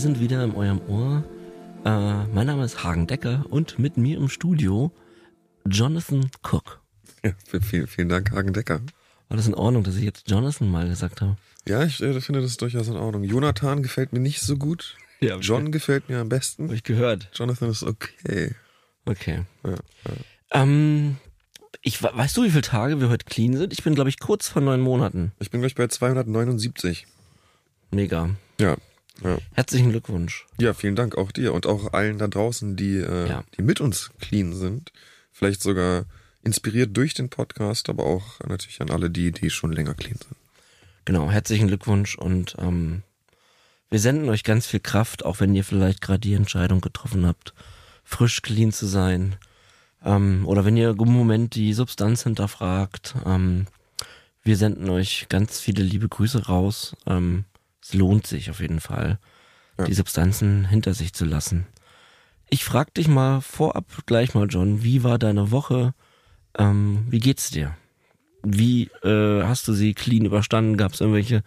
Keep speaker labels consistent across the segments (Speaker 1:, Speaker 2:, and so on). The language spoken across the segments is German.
Speaker 1: Wir sind wieder in eurem Ohr. Äh, mein Name ist Hagen Decker und mit mir im Studio Jonathan Cook.
Speaker 2: Ja, vielen, vielen Dank, Hagen Decker.
Speaker 1: War das in Ordnung, dass ich jetzt Jonathan mal gesagt habe?
Speaker 2: Ja, ich äh, finde das durchaus in Ordnung. Jonathan gefällt mir nicht so gut.
Speaker 1: Ja,
Speaker 2: John gefällt mir am besten.
Speaker 1: Habe ich gehört.
Speaker 2: Jonathan ist okay.
Speaker 1: Okay.
Speaker 2: Ja, ja.
Speaker 1: Ähm, ich, we- weißt du, wie viele Tage wir heute clean sind? Ich bin, glaube ich, kurz vor neun Monaten.
Speaker 2: Ich bin gleich bei 279.
Speaker 1: Mega.
Speaker 2: Ja. Ja.
Speaker 1: Herzlichen Glückwunsch.
Speaker 2: ja, vielen Dank auch dir und auch allen da draußen, die, äh,
Speaker 1: Ja.
Speaker 2: die mit uns clean sind. Vielleicht sogar inspiriert durch den Podcast, aber auch natürlich an alle die, die schon länger clean sind.
Speaker 1: Genau, herzlichen Glückwunsch und ähm, wir senden euch ganz viel Kraft, auch wenn ihr vielleicht gerade die Entscheidung getroffen habt, frisch clean zu sein. Ähm, oder wenn ihr im Moment die Substanz hinterfragt. Ähm, wir senden euch ganz viele liebe Grüße raus. Ähm, es lohnt sich auf jeden Fall,
Speaker 2: Ja.
Speaker 1: die Substanzen hinter sich zu lassen. Ich frag dich mal vorab gleich mal, John, wie war deine Woche? Ähm, wie geht's dir? Wie äh, hast du sie clean überstanden? Gab es irgendwelche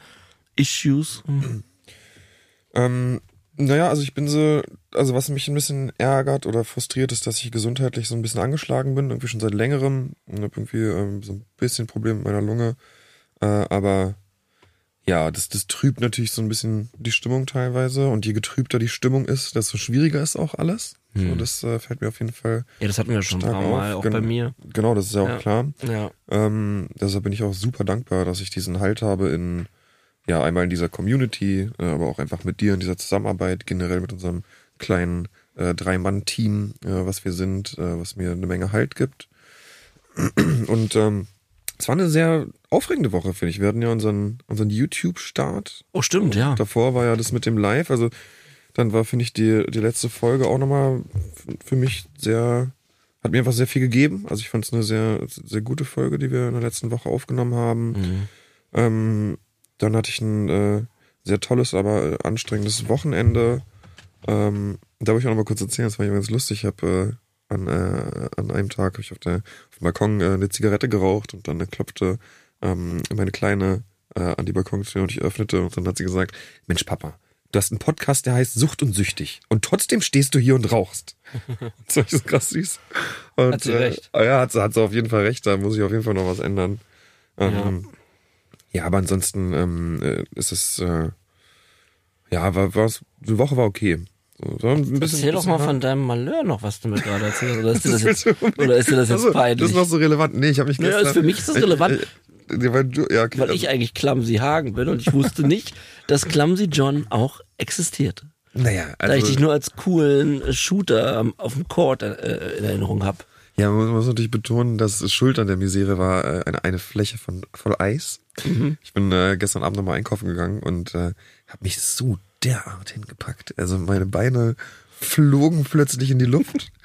Speaker 1: Issues?
Speaker 2: Ähm, naja, also ich bin so, also was mich ein bisschen ärgert oder frustriert ist, dass ich gesundheitlich so ein bisschen angeschlagen bin, irgendwie schon seit längerem und habe irgendwie ähm, so ein bisschen Problem mit meiner Lunge. Äh, aber ja, das, das trübt natürlich so ein bisschen die Stimmung teilweise und je getrübter die Stimmung ist, desto schwieriger ist auch alles. So,
Speaker 1: Hm.
Speaker 2: das äh, fällt mir auf jeden Fall
Speaker 1: Ja, das hatten wir schon ein paar Mal,
Speaker 2: auf.
Speaker 1: auch
Speaker 2: Gen-
Speaker 1: bei mir.
Speaker 2: Genau, das ist ja auch
Speaker 1: Ja.
Speaker 2: klar.
Speaker 1: Ja.
Speaker 2: Ähm, deshalb bin ich auch super dankbar, dass ich diesen Halt habe in, ja, einmal in dieser Community, äh, aber auch einfach mit dir in dieser Zusammenarbeit, generell mit unserem kleinen äh, Drei-Mann-Team, äh, was wir sind, äh, was mir eine Menge Halt gibt. Und ähm, es war eine sehr aufregende Woche, finde ich. Wir hatten ja unseren, unseren YouTube-Start.
Speaker 1: Oh, stimmt, ja.
Speaker 2: Davor war ja das mit dem Live. Also dann war, finde ich, die, die letzte Folge auch nochmal für mich sehr, hat mir einfach sehr viel gegeben. Also ich fand es eine sehr, sehr gute Folge, die wir in der letzten Woche aufgenommen haben.
Speaker 1: Mhm.
Speaker 2: Ähm, dann hatte ich ein äh, sehr tolles, aber anstrengendes Wochenende. Ähm, da wollte ich auch noch mal kurz erzählen, das war ganz lustig. Ich habe äh, an, äh, an einem Tag hab ich auf, der, auf dem Balkon äh, eine Zigarette geraucht und dann klopfte ähm, meine Kleine äh, an die Balkontür und ich öffnete und dann hat sie gesagt, Mensch Papa, du hast einen Podcast, der heißt Sucht und Süchtig und trotzdem stehst du hier und rauchst. das war ich so krass süß. Und,
Speaker 1: Hat sie recht.
Speaker 2: Äh, ja, hat sie, hat sie auf jeden Fall recht, da muss ich auf jeden Fall noch was ändern. Ähm, ja, aber ansonsten ähm, äh, ist es, äh, ja, war, war's, die Woche war okay. So, ein bisschen,
Speaker 1: Erzähl doch
Speaker 2: bisschen
Speaker 1: mal
Speaker 2: hart.
Speaker 1: von deinem Malheur noch, was du mir gerade erzählst. Oder ist dir das,
Speaker 2: willst
Speaker 1: jetzt, oder ist dir das jetzt
Speaker 2: Achso,
Speaker 1: peinlich?
Speaker 2: Das ist noch so relevant. Nee, ich habe mich gestern...
Speaker 1: ist- für mich ist das relevant.
Speaker 2: Äh, äh, weil du, ja, okay,
Speaker 1: weil ich eigentlich Clumsy Hagen bin und ich wusste nicht, dass Clumsy John auch existierte.
Speaker 2: naja,
Speaker 1: Da ich
Speaker 2: also,
Speaker 1: dich nur als coolen Shooter am- auf dem Court äh, in Erinnerung habe.
Speaker 2: ja, man muss natürlich betonen, dass Schuld an der Misere war äh, eine, eine Fläche von voll Eis.
Speaker 1: Mhm.
Speaker 2: Ich bin äh, gestern Abend nochmal einkaufen gegangen und äh, habe mich so derart hingepackt. Also meine Beine flogen plötzlich in die Luft.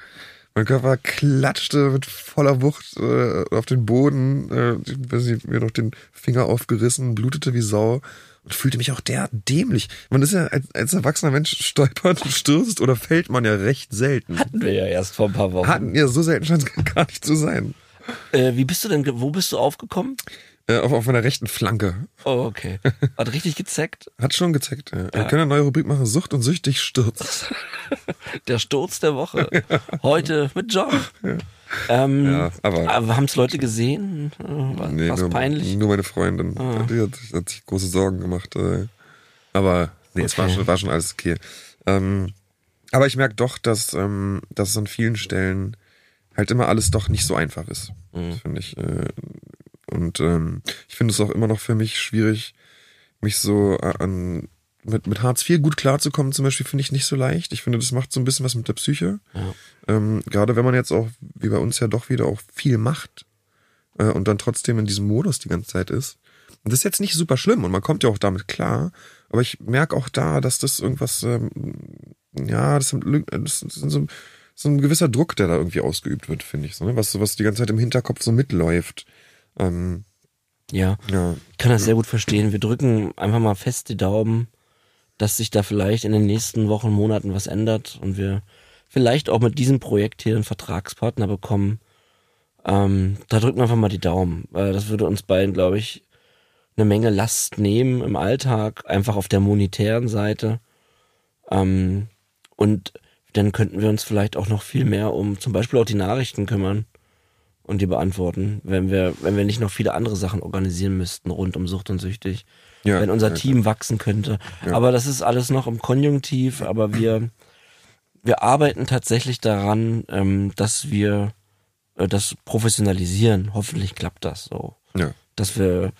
Speaker 2: Mein Körper klatschte mit voller Wucht äh, auf den Boden, äh, ich weiß nicht, mir noch den Finger aufgerissen, blutete wie Sau und fühlte mich auch derart dämlich. Man ist ja als, als erwachsener Mensch stolpert, stürzt oder fällt man ja recht selten.
Speaker 1: Hatten wir ja erst vor ein paar Wochen.
Speaker 2: Hatten ja so selten scheint es gar nicht zu sein.
Speaker 1: Äh, wie bist du denn, wo bist du aufgekommen?
Speaker 2: Äh, auf, auf meiner rechten Flanke.
Speaker 1: Oh, okay. Hat richtig gezeckt.
Speaker 2: Hat schon gezeigt. Ja. Wir können eine neue Rubrik machen, Sucht und süchtig stürzt.
Speaker 1: Der Sturz der Woche. Heute mit John. Ähm,
Speaker 2: Ja, aber-
Speaker 1: aber haben es Leute gesehen? Äh, War
Speaker 2: Nee, nur,
Speaker 1: peinlich?
Speaker 2: nur meine Freundin.
Speaker 1: Ah.
Speaker 2: Die hat, hat sich große Sorgen gemacht. Äh. Aber nee, es war
Speaker 1: Okay.
Speaker 2: schon, war schon alles okay. Ähm, aber ich merke doch, dass, ähm, dass es an vielen Stellen halt immer alles doch nicht so einfach ist.
Speaker 1: Mhm.
Speaker 2: Das finde ich. Äh, und ähm, ich finde es auch immer noch für mich schwierig, mich so äh, an mit, mit Hartz IV gut klarzukommen, zum Beispiel, finde ich nicht so leicht. Ich finde, das macht so ein bisschen was mit der Psyche.
Speaker 1: Ja.
Speaker 2: Ähm, gerade wenn man jetzt auch, wie bei uns ja doch wieder auch viel macht äh, und dann trotzdem in diesem Modus die ganze Zeit ist. Und das ist jetzt nicht super schlimm und man kommt ja auch damit klar. Aber ich merke auch da, dass das irgendwas, ähm, ja, das, sind Lü- das ist so, so ein gewisser Druck, der da irgendwie ausgeübt wird, finde ich. So, ne? was, was die ganze Zeit im Hinterkopf so mitläuft. Ähm,
Speaker 1: Ja.
Speaker 2: ja,
Speaker 1: Ich kann das sehr gut verstehen. Wir drücken einfach mal fest die Daumen, dass sich da vielleicht in den nächsten Wochen, Monaten was ändert und wir vielleicht auch mit diesem Projekt hier einen Vertragspartner bekommen. Ähm, da drücken wir einfach mal die Daumen. Weil das würde uns beiden, glaube ich, eine Menge Last nehmen im Alltag, einfach auf der monetären Seite. Ähm, und dann könnten wir uns vielleicht auch noch viel mehr um zum Beispiel auch die Nachrichten kümmern und die beantworten, wenn wir, wenn wir nicht noch viele andere Sachen organisieren müssten rund um Sucht und Süchtig.
Speaker 2: Ja,
Speaker 1: wenn unser
Speaker 2: ja,
Speaker 1: Team wachsen könnte. Aber das ist alles noch im Konjunktiv, aber wir, wir arbeiten tatsächlich daran, ähm, dass wir äh, das professionalisieren. Hoffentlich klappt das so.
Speaker 2: Ja.
Speaker 1: Dass wir,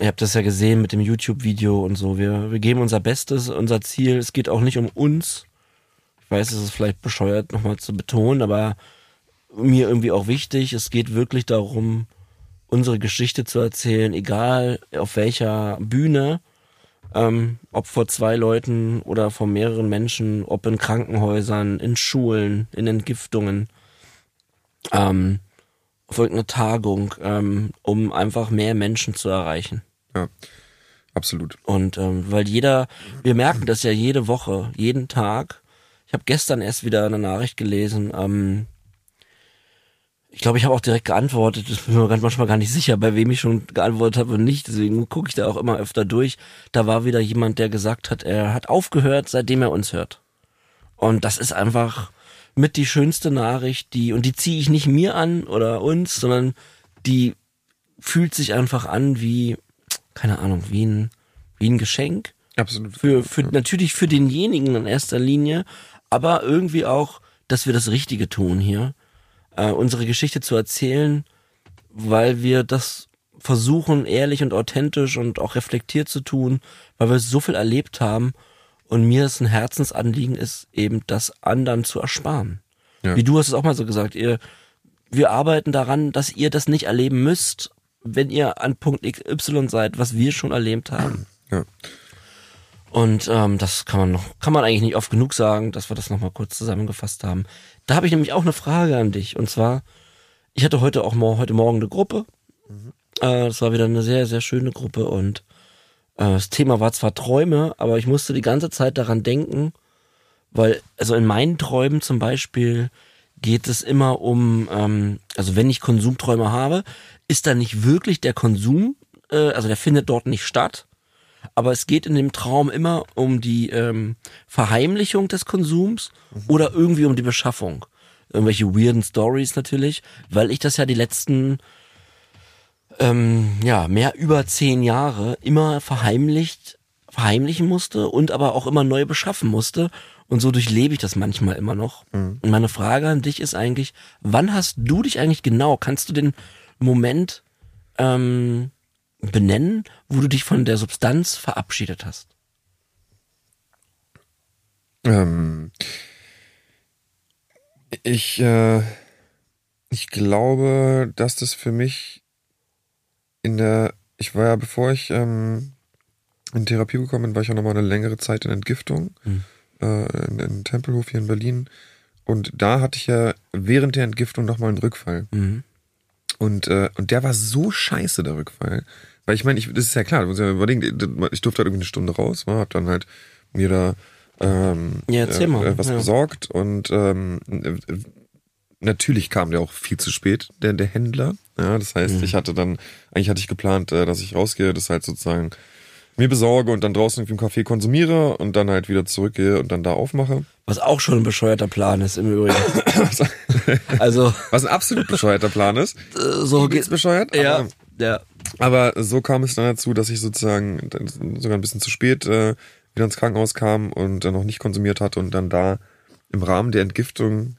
Speaker 1: ihr habt das ja gesehen mit dem YouTube-Video und so, wir, wir geben unser Bestes, unser Ziel, es geht auch nicht um uns. Ich weiß, es ist vielleicht bescheuert nochmal zu betonen, aber mir irgendwie auch wichtig, es geht wirklich darum, unsere Geschichte zu erzählen, egal auf welcher Bühne, ähm, ob vor zwei Leuten oder vor mehreren Menschen, ob in Krankenhäusern, in Schulen, in Entgiftungen, ähm, auf irgendeine Tagung, ähm, um einfach mehr Menschen zu erreichen.
Speaker 2: Ja, absolut.
Speaker 1: Und ähm, weil jeder, wir merken das ja jede Woche, jeden Tag. Ich habe gestern erst wieder eine Nachricht gelesen, ähm, ich glaube, ich habe auch direkt geantwortet. Ich bin mir manchmal gar nicht sicher, bei wem ich schon geantwortet habe und nicht. Deswegen gucke ich da auch immer öfter durch. Da war wieder jemand, der gesagt hat, er hat aufgehört, seitdem er uns hört. Und das ist einfach mit die schönste Nachricht, die, und die ziehe ich nicht mir an oder uns, sondern die fühlt sich einfach an wie, keine Ahnung, wie ein, wie ein Geschenk.
Speaker 2: Absolut.
Speaker 1: Für, für, natürlich für denjenigen in erster Linie, aber irgendwie auch, dass wir das Richtige tun hier äh, unsere Geschichte zu erzählen, weil wir das versuchen, ehrlich und authentisch und auch reflektiert zu tun, weil wir so viel erlebt haben und mir es ein Herzensanliegen ist, eben das anderen zu ersparen.
Speaker 2: Ja.
Speaker 1: Wie du hast es auch mal so gesagt, ihr, wir arbeiten daran, dass ihr das nicht erleben müsst, wenn ihr an Punkt XY seid, was wir schon erlebt haben.
Speaker 2: Ja.
Speaker 1: Und ähm, das kann man noch, kann man eigentlich nicht oft genug sagen, dass wir das nochmal kurz zusammengefasst haben. Da habe ich nämlich auch eine Frage an dich. Und zwar, ich hatte heute auch mal heute Morgen eine Gruppe. Äh, das war wieder eine sehr, sehr schöne Gruppe und äh, das Thema war zwar Träume, aber ich musste die ganze Zeit daran denken, weil, also in meinen Träumen zum Beispiel geht es immer um, ähm, also wenn ich Konsumträume habe, ist da nicht wirklich der Konsum, äh, also der findet dort nicht statt, aber es geht in dem Traum immer um die ähm, Verheimlichung des Konsums oder irgendwie um die Beschaffung. Irgendwelche weirden Stories natürlich, weil ich das ja die letzten ähm, ja mehr über zehn Jahre immer verheimlicht verheimlichen musste und aber auch immer neu beschaffen musste und so durchlebe ich das manchmal immer noch. Und meine Frage an dich ist eigentlich, wann hast du dich eigentlich genau? Kannst du den Moment ähm, benennen, wo du dich von der Substanz verabschiedet hast?
Speaker 2: Ähm, ich, äh, ich glaube, dass das für mich in der, ich war ja, bevor ich ähm, in Therapie gekommen bin, war ich ja nochmal eine längere Zeit in Entgiftung,
Speaker 1: Hm.
Speaker 2: äh, in, in Tempelhof hier in Berlin. Und da hatte ich ja während der Entgiftung nochmal einen Rückfall.
Speaker 1: Mhm.
Speaker 2: Und, äh, und der war so scheiße, der Rückfall. Weil ich meine, ich, das ist ja klar, du musst ja überlegen, ich durfte halt irgendwie eine Stunde raus, war, hab dann halt mir da ähm,
Speaker 1: Ja, mal,
Speaker 2: äh, was
Speaker 1: ja.
Speaker 2: besorgt und ähm, äh, natürlich kam der auch viel zu spät, der, der Händler. Ja, das heißt,
Speaker 1: Mhm.
Speaker 2: ich hatte dann, eigentlich hatte ich geplant, äh, dass ich rausgehe, das halt sozusagen mir besorge und dann draußen irgendwie im Café konsumiere und dann halt wieder zurückgehe und dann da aufmache.
Speaker 1: Was auch schon ein bescheuerter Plan ist im Übrigen. also
Speaker 2: Was ein absolut bescheuerter Plan ist.
Speaker 1: äh, so
Speaker 2: Geht's
Speaker 1: geht
Speaker 2: bescheuert?
Speaker 1: ja,
Speaker 2: Aber-
Speaker 1: ja.
Speaker 2: Aber so kam es dann dazu, dass ich sozusagen sogar ein bisschen zu spät äh, wieder ins Krankenhaus kam und dann noch nicht konsumiert hatte und dann da im Rahmen der Entgiftung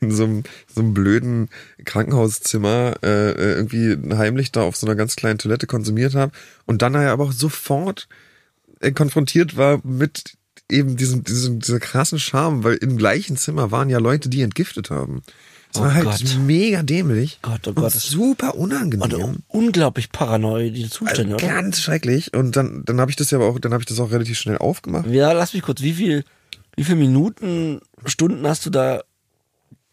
Speaker 2: in so einem, so einem blöden Krankenhauszimmer äh, äh, irgendwie heimlich da auf so einer ganz kleinen Toilette konsumiert habe und dann aber auch sofort äh, konfrontiert war mit eben diesem, diesem dieser krassen Charme, weil im gleichen Zimmer waren ja Leute, die entgiftet haben. Es
Speaker 1: Oh
Speaker 2: war halt
Speaker 1: Gott.
Speaker 2: mega dämlich
Speaker 1: Gott, oh
Speaker 2: und
Speaker 1: Gott, das-
Speaker 2: super unangenehm.
Speaker 1: Und unglaublich paranoid, die Zustände, oder?
Speaker 2: Ganz schrecklich. Und dann, dann habe ich das ja aber auch, dann habe ich das auch relativ schnell aufgemacht.
Speaker 1: Ja, lass mich kurz, wie viel, wie viel Minuten, Stunden hast du da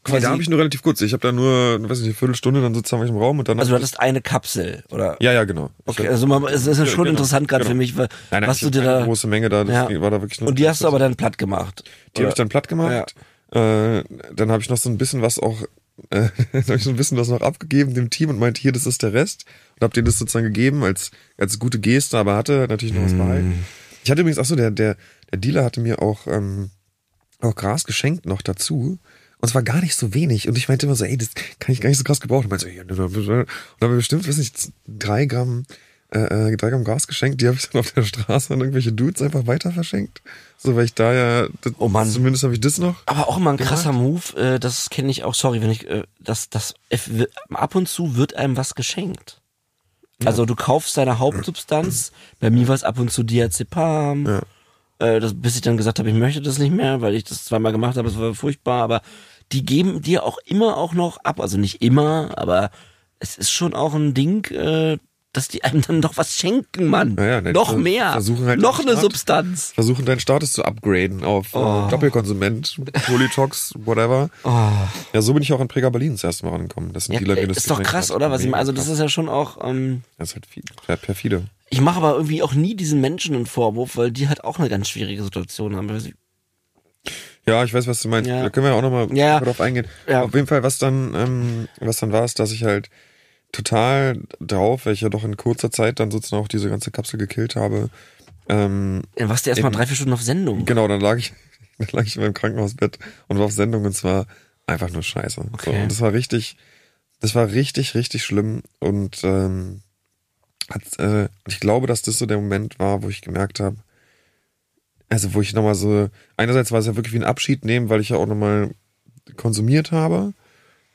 Speaker 2: Nee,
Speaker 1: quasi,
Speaker 2: da habe ich nur relativ kurz. Ich habe da nur, weiß nicht, eine Viertelstunde, dann sozusagen im Raum und dann.
Speaker 1: also du hattest eine Kapsel, oder?
Speaker 2: ja, ja, genau.
Speaker 1: Okay, also man, es ist schon
Speaker 2: genau,
Speaker 1: interessant gerade
Speaker 2: genau.
Speaker 1: für mich, weil,
Speaker 2: nein, nein,
Speaker 1: was du dir da,
Speaker 2: große Menge da, das
Speaker 1: Ja.
Speaker 2: war da wirklich nur.
Speaker 1: und die hast du aber dann platt gemacht.
Speaker 2: Die habe ich dann platt gemacht. Äh, dann habe ich noch so ein bisschen was auch äh, habe ich so ein bisschen das noch abgegeben dem Team und meinte, hier, das ist der Rest. Und hab denen das sozusagen gegeben als, als gute Geste, aber hatte natürlich noch was
Speaker 1: Mm.
Speaker 2: behalten. Ich hatte übrigens, ach so, der, der, der Dealer hatte mir auch, ähm, auch Gras geschenkt noch dazu. Und zwar gar nicht so wenig. Und ich meinte immer so, ey, das kann ich gar nicht so krass gebrauchen. Und meinte so, ja, und dann habe ich bestimmt, weiß nicht, drei Gramm, äh, äh, drei Gramm Gras geschenkt. Die habe ich dann auf der Straße an irgendwelche Dudes einfach weiter verschenkt. So, weil ich da ja, das,
Speaker 1: Oh Mann.
Speaker 2: zumindest habe ich das noch.
Speaker 1: Aber auch immer ein krasser Move, äh, das kenne ich auch, sorry, wenn ich, äh, das, das, ab und zu wird einem was geschenkt. Also du kaufst deine Hauptsubstanz, bei mir war es ab und zu Diazepam,
Speaker 2: Ja.
Speaker 1: Äh, das, bis ich dann gesagt habe, ich möchte das nicht mehr, weil ich das zweimal gemacht habe, es war furchtbar, aber die geben dir auch immer auch noch ab, also nicht immer, aber es ist schon auch ein Ding, äh, dass die einem dann noch was schenken, Mann.
Speaker 2: Naja, ne,
Speaker 1: noch
Speaker 2: die
Speaker 1: mehr.
Speaker 2: halt
Speaker 1: noch eine
Speaker 2: Staat-
Speaker 1: Substanz.
Speaker 2: Versuchen deinen Status zu upgraden auf
Speaker 1: Oh.
Speaker 2: äh, Doppelkonsument, Polytox, whatever. Ja, so bin ich auch in Prega Berlin das erste Mal angekommen. Das sind
Speaker 1: Ja, äh,
Speaker 2: das
Speaker 1: ist doch krass, oder? Was ich meine, also das ist ja schon auch, ähm,
Speaker 2: Das ist halt perfide.
Speaker 1: Ich mache aber irgendwie auch nie diesen Menschen einen Vorwurf, weil die halt auch eine ganz schwierige Situation haben.
Speaker 2: Ja, ich weiß, was du meinst.
Speaker 1: Ja.
Speaker 2: Da können wir auch nochmal
Speaker 1: Ja.
Speaker 2: drauf eingehen.
Speaker 1: Ja.
Speaker 2: Auf jeden Fall, was dann, ähm, was dann war, ist, dass ich halt total drauf, weil ich ja doch in kurzer Zeit dann sozusagen auch diese ganze Kapsel gekillt habe. Ähm,
Speaker 1: Dann warst du erstmal drei, vier Stunden auf Sendung.
Speaker 2: genau, dann lag ich, dann lag ich in meinem Krankenhausbett und war auf Sendung und zwar einfach nur scheiße. So,
Speaker 1: Okay.
Speaker 2: und das war richtig, das war richtig, richtig schlimm und ähm, hat, äh, ich glaube, dass das so der Moment war, wo ich gemerkt habe, also wo ich nochmal so, einerseits war es ja wirklich wie ein Abschied nehmen, weil ich ja auch nochmal konsumiert habe,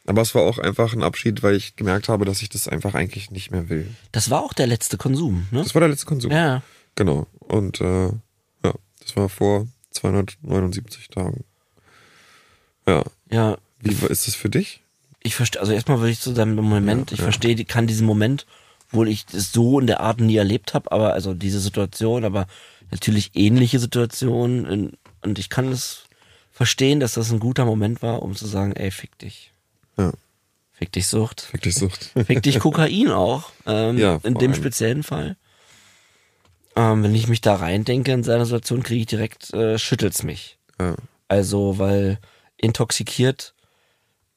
Speaker 2: aber es war auch einfach ein Abschied, weil ich gemerkt habe, dass ich das einfach eigentlich nicht mehr will.
Speaker 1: Das war auch der letzte Konsum, ne?
Speaker 2: Das war der letzte Konsum.
Speaker 1: Ja.
Speaker 2: Genau. Und äh, ja, das war vor 279 Tagen. Ja.
Speaker 1: Ja.
Speaker 2: Wie ist das für dich?
Speaker 1: Ich verstehe, also erstmal würde ich zu deinem Moment,
Speaker 2: Ja,
Speaker 1: ich
Speaker 2: ja.
Speaker 1: verstehe, kann diesen Moment, obwohl ich das so in der Art nie erlebt habe, aber also diese Situation, aber natürlich ähnliche Situationen und ich kann es verstehen, dass das ein guter Moment war, um zu sagen, ey, fick dich.
Speaker 2: Ja.
Speaker 1: Fick dich Sucht.
Speaker 2: Fick dich Sucht.
Speaker 1: Fick dich Kokain auch, ähm,
Speaker 2: Ja,
Speaker 1: in dem
Speaker 2: allem.
Speaker 1: speziellen Fall. Ähm, wenn ich mich da reindenke in seiner Situation, kriege ich direkt, äh, schüttelt's mich.
Speaker 2: ja.
Speaker 1: Also, weil intoxikiert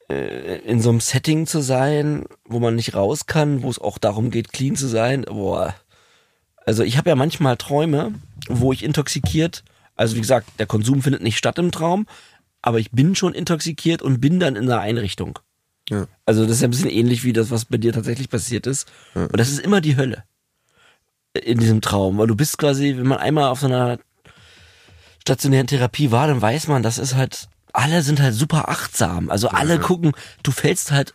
Speaker 1: in so einem Setting zu sein, wo man nicht raus kann, wo es auch darum geht, clean zu sein, boah. Also ich habe ja manchmal Träume, wo ich intoxikiert, also wie gesagt, der Konsum findet nicht statt im Traum, aber ich bin schon intoxikiert und bin dann in einer Einrichtung.
Speaker 2: Ja.
Speaker 1: Also das ist ja ein bisschen ähnlich wie das, was bei dir tatsächlich passiert ist. Und das ist immer die Hölle in diesem Traum, weil du bist quasi, wenn man einmal auf so einer stationären Therapie war, dann weiß man, das ist halt, alle sind halt super achtsam. Also alle gucken, du fällst halt,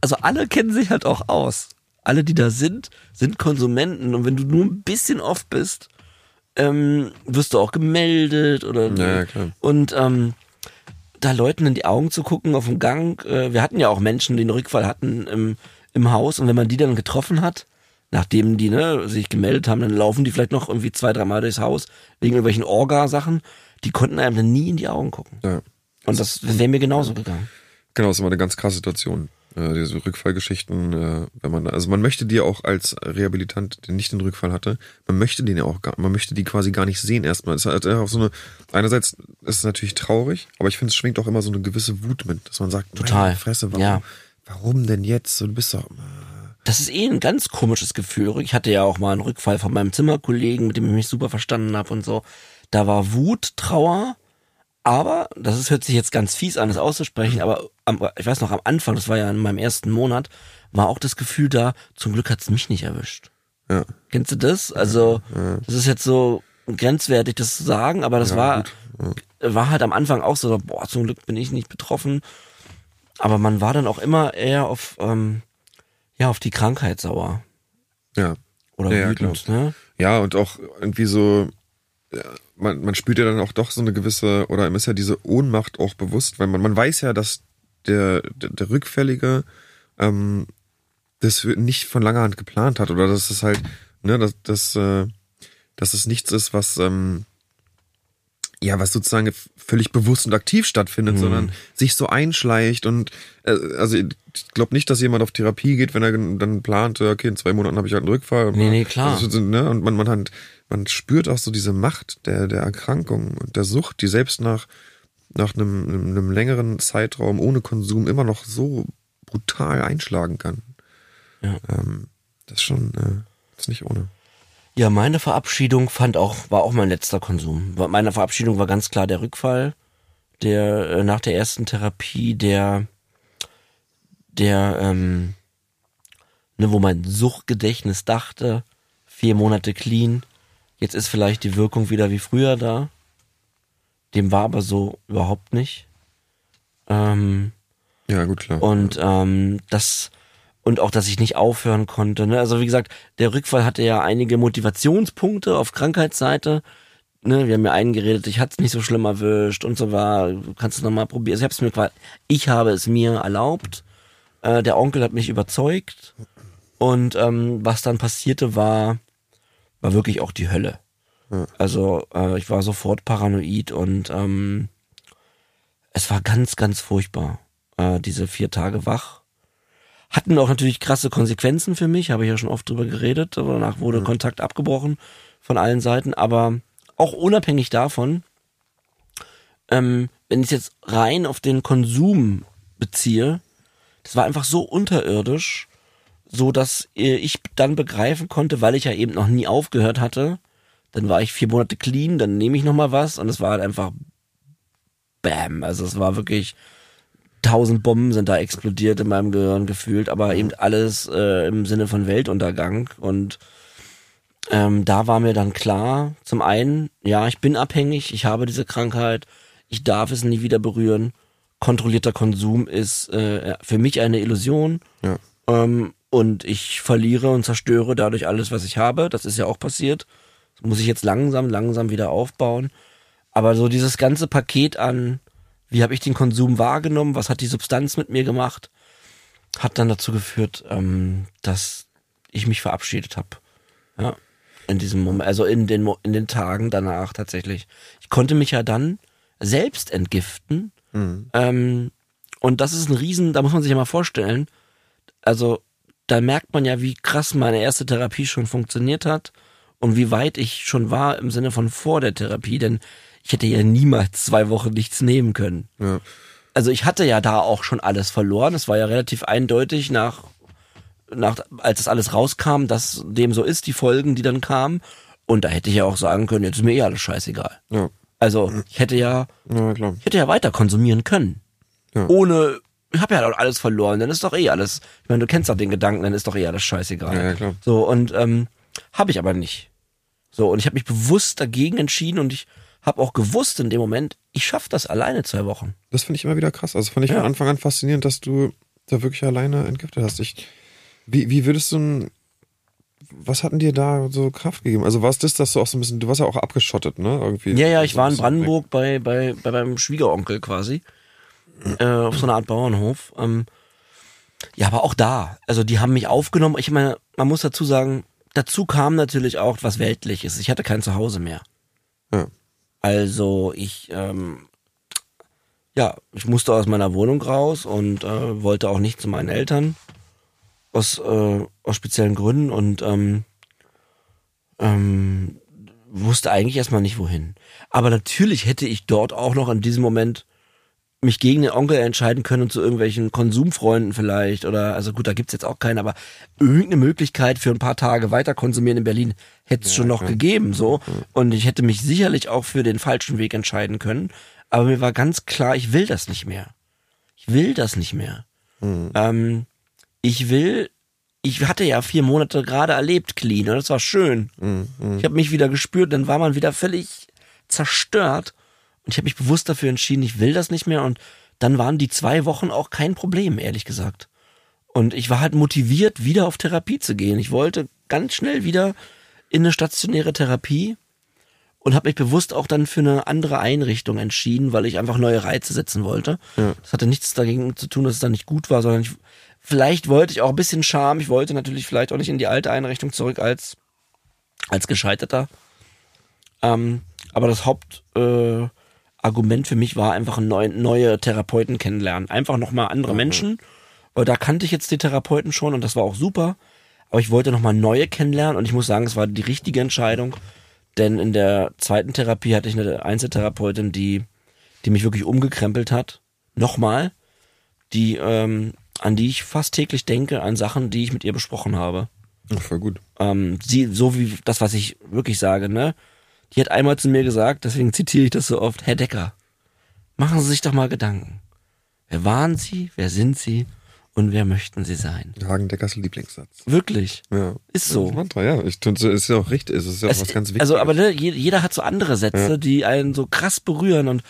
Speaker 1: also alle kennen sich halt auch aus. Alle, die da sind, sind Konsumenten und wenn du nur ein bisschen off bist, ähm, wirst du auch gemeldet oder
Speaker 2: Ja, ja, klar.
Speaker 1: und ähm, da Leuten in die Augen zu gucken auf dem Gang. Äh, wir hatten ja auch Menschen, die einen Rückfall hatten im, im Haus und wenn man die dann getroffen hat, nachdem die ne, sich gemeldet haben, dann laufen die vielleicht noch irgendwie zwei, dreimal durchs Haus wegen irgendwelchen Orga-Sachen. Die konnten einem dann nie in die Augen gucken.
Speaker 2: ja.
Speaker 1: Und das wäre mir genauso gegangen.
Speaker 2: Genau, das ist immer eine ganz krasse Situation. Äh, diese Rückfallgeschichten, äh, wenn man, also man möchte die auch als Rehabilitant, der nicht den Rückfall hatte, man möchte den ja auch gar, man möchte die quasi gar nicht sehen erstmal. Es hat auch so eine, einerseits ist es natürlich traurig, aber ich finde, es schwingt auch immer so eine gewisse Wut mit, dass man sagt,
Speaker 1: Total.
Speaker 2: Fresse, warum,
Speaker 1: Ja.
Speaker 2: warum denn jetzt? So, Du bist doch,
Speaker 1: Das ist eh ein ganz komisches Gefühl. Ich hatte ja auch mal einen Rückfall von meinem Zimmerkollegen, mit dem ich mich super verstanden habe und so. Da war Wut, Trauer, aber, das ist, hört sich jetzt ganz fies an, das auszusprechen, aber am, ich weiß noch, am Anfang, das war ja in meinem ersten Monat, war auch das Gefühl da, zum Glück hat's mich nicht erwischt.
Speaker 2: ja,
Speaker 1: Kennst du das? Also, das ist jetzt so grenzwertig, das zu sagen, aber das war, war halt am Anfang auch so, boah, zum Glück bin ich nicht betroffen. Aber man war dann auch immer eher auf, ähm, ja, auf die Krankheit sauer.
Speaker 2: ja.
Speaker 1: Oder
Speaker 2: Ja, ja,
Speaker 1: wütend, ne?
Speaker 2: Ja, und auch irgendwie so, ja, man, man spürt ja dann auch doch so eine gewisse, oder ist ja diese Ohnmacht auch bewusst, weil man, man weiß ja, dass der, der, der Rückfällige ähm, das nicht von langer Hand geplant hat oder dass es halt, ne, dass, dass, äh, dass es nichts ist, was, ähm, ja, was sozusagen völlig bewusst und aktiv stattfindet, sondern sich so einschleicht und äh, also ich glaube nicht, dass jemand auf Therapie geht, wenn er dann plant, okay, in zwei Monaten habe ich halt einen Rückfall.
Speaker 1: Nee, nee, klar.
Speaker 2: Also, so, ne? Und man, man, hat, man spürt auch so diese Macht der, der Erkrankung und der Sucht, die selbst nach nach einem, einem, einem längeren Zeitraum ohne Konsum immer noch so brutal einschlagen kann.
Speaker 1: Ja.
Speaker 2: Ähm, das ist schon, äh, das ist nicht ohne.
Speaker 1: Ja, meine Verabschiedung fand auch, war auch mein letzter Konsum. Meine Verabschiedung war ganz klar der Rückfall, der äh, nach der ersten Therapie, der, der, ähm, ne, wo mein Suchtgedächtnis dachte, vier Monate clean, jetzt ist vielleicht die Wirkung wieder wie früher da. Dem war aber so überhaupt nicht. Ähm,
Speaker 2: Ja, gut, klar.
Speaker 1: und ähm, das und auch, dass ich nicht aufhören konnte. Ne? Also wie gesagt, der Rückfall hatte ja einige Motivationspunkte auf Krankheitsseite. Ne? Wir haben ja eingeredet, ich hatte es nicht so schlimm erwischt und so war. Du kannst es nochmal probieren. Also ich, hab's mir, quasi- ich habe es mir erlaubt. Äh, der Onkel hat mich überzeugt. Und ähm, was dann passierte, war, war wirklich auch die Hölle.
Speaker 2: Ja.
Speaker 1: Also äh, ich war sofort paranoid und ähm, es war ganz, ganz furchtbar. Äh, diese vier Tage wach. Hatten auch natürlich krasse Konsequenzen für mich, habe ich ja schon oft drüber geredet. aber Danach wurde Kontakt abgebrochen von allen Seiten, aber auch unabhängig davon, ähm, wenn ich es jetzt rein auf den Konsum beziehe, das war einfach so unterirdisch, so dass äh, ich dann begreifen konnte, weil ich ja eben noch nie aufgehört hatte, dann war ich vier Monate clean, dann nehme ich noch mal was und es war halt einfach Bam, also es war wirklich tausend Bomben sind da explodiert in meinem Gehirn gefühlt, aber eben alles äh, im Sinne von Weltuntergang und ähm, da war mir dann klar, zum einen, ja, ich bin abhängig, ich habe diese Krankheit, ich darf es nie wieder berühren. Kontrollierter Konsum ist äh, für mich eine Illusion.
Speaker 2: Ja.
Speaker 1: Ähm, und ich verliere und zerstöre dadurch alles, was ich habe. Das ist ja auch passiert. Das muss ich jetzt langsam, langsam wieder aufbauen. Aber so dieses ganze Paket an, wie habe ich den Konsum wahrgenommen, was hat die Substanz mit mir gemacht, hat dann dazu geführt, ähm, dass ich mich verabschiedet habe. Ja. In diesem Moment, also in den, in den Tagen danach tatsächlich. Ich konnte mich ja dann selbst entgiften.
Speaker 2: Mhm.
Speaker 1: Ähm, und das ist ein Riesen, da muss man sich ja mal vorstellen. Also, da merkt man ja, wie krass meine erste Therapie schon funktioniert hat und wie weit ich schon war im Sinne von vor der Therapie, denn ich hätte ja niemals zwei Wochen nichts nehmen können.
Speaker 2: Ja.
Speaker 1: Also ich hatte ja da auch schon alles verloren. Es war ja relativ eindeutig nach, nach als das alles rauskam, dass dem so ist, die Folgen, die dann kamen. Und da hätte ich ja auch sagen können, jetzt ist mir eh alles scheißegal.
Speaker 2: Ja.
Speaker 1: Also ich hätte ja
Speaker 2: ja,
Speaker 1: ich hätte ja weiter konsumieren können.
Speaker 2: Ja.
Speaker 1: Ohne, ich habe ja alles verloren, dann ist doch eh alles, ich meine, du kennst doch den Gedanken, dann ist doch eh alles scheißegal.
Speaker 2: Ja, ja, klar.
Speaker 1: So, und ähm, habe ich aber nicht. So, und ich habe mich bewusst dagegen entschieden und ich habe auch gewusst in dem Moment, ich schaffe das alleine zwei Wochen.
Speaker 2: Das finde ich immer wieder krass. Also fand ich
Speaker 1: Ja.
Speaker 2: von Anfang an faszinierend, dass du da wirklich alleine entgiftet hast. Ich, wie, wie würdest du ein, was hatten dir da so Kraft gegeben? Also war es das, dass du auch so ein bisschen, du warst ja auch abgeschottet, ne? Irgendwie.
Speaker 1: Ja, ja, ich
Speaker 2: So ein
Speaker 1: war in Brandenburg bei, bei, bei meinem Schwiegeronkel quasi. Äh, auf so einer Art Bauernhof. Ähm, ja, aber auch da. Also die haben mich aufgenommen. Ich meine, man muss dazu sagen, dazu kam natürlich auch was Weltliches. Ich hatte kein Zuhause mehr.
Speaker 2: Ja.
Speaker 1: Also ich, ähm, ja, ich musste aus meiner Wohnung raus und äh, wollte auch nicht zu meinen Eltern. Aus, äh, aus speziellen Gründen und ähm, ähm, wusste eigentlich erstmal nicht wohin. Aber natürlich hätte ich dort auch noch in diesem Moment mich gegen den Onkel entscheiden können und zu irgendwelchen Konsumfreunden vielleicht oder also gut, da gibt's jetzt auch keinen, aber irgendeine Möglichkeit für ein paar Tage weiter konsumieren in Berlin hätte es schon noch gegeben so und ich hätte mich sicherlich auch für den falschen Weg entscheiden können, aber mir war ganz klar, ich will das nicht mehr. Ich will das nicht mehr. Ähm, ich will, ich hatte ja vier Monate gerade erlebt clean und das war schön. Ich habe mich wieder gespürt, dann war man wieder völlig zerstört und ich habe mich bewusst dafür entschieden, ich will das nicht mehr und dann waren die zwei Wochen auch kein Problem, ehrlich gesagt. Und ich war halt motiviert, wieder auf Therapie zu gehen. Ich wollte ganz schnell wieder in eine stationäre Therapie und habe mich bewusst auch dann für eine andere Einrichtung entschieden, weil ich einfach neue Reize setzen wollte. Das hatte nichts dagegen zu tun, dass es dann nicht gut war, sondern ich, vielleicht wollte ich auch ein bisschen Charme. Ich wollte natürlich vielleicht auch nicht in die alte Einrichtung zurück als als Gescheiterter. Ähm, aber das Hauptargument äh, Argument für mich war einfach neu, neue Therapeuten kennenlernen. Einfach nochmal andere Menschen. Weil da kannte ich jetzt die Therapeuten schon und das war auch super. Aber ich wollte nochmal neue kennenlernen und ich muss sagen, es war die richtige Entscheidung. Denn in der zweiten Therapie hatte ich eine Einzeltherapeutin, die, die mich wirklich umgekrempelt hat. Nochmal, die, ähm, an die ich fast täglich denke, an Sachen, die ich mit ihr besprochen habe.
Speaker 2: Ach, voll gut.
Speaker 1: Ähm, sie, so wie das, was ich wirklich sage, ne? Die hat einmal zu mir gesagt, deswegen zitiere ich das so oft, Herr Decker, machen Sie sich doch mal Gedanken. Wer waren Sie? Wer sind Sie? Und wer möchten Sie sein?
Speaker 2: Hagen Deckers Lieblingssatz.
Speaker 1: Wirklich.
Speaker 2: Ja.
Speaker 1: Ist so.
Speaker 2: Das Mantra, ja. Ich finde, es ist ja auch richtig. Es ist ja auch
Speaker 1: Es-
Speaker 2: was ganz Wichtiges.
Speaker 1: also, aber ne, je- jeder hat so andere Sätze,
Speaker 2: Ja.
Speaker 1: die einen so krass berühren und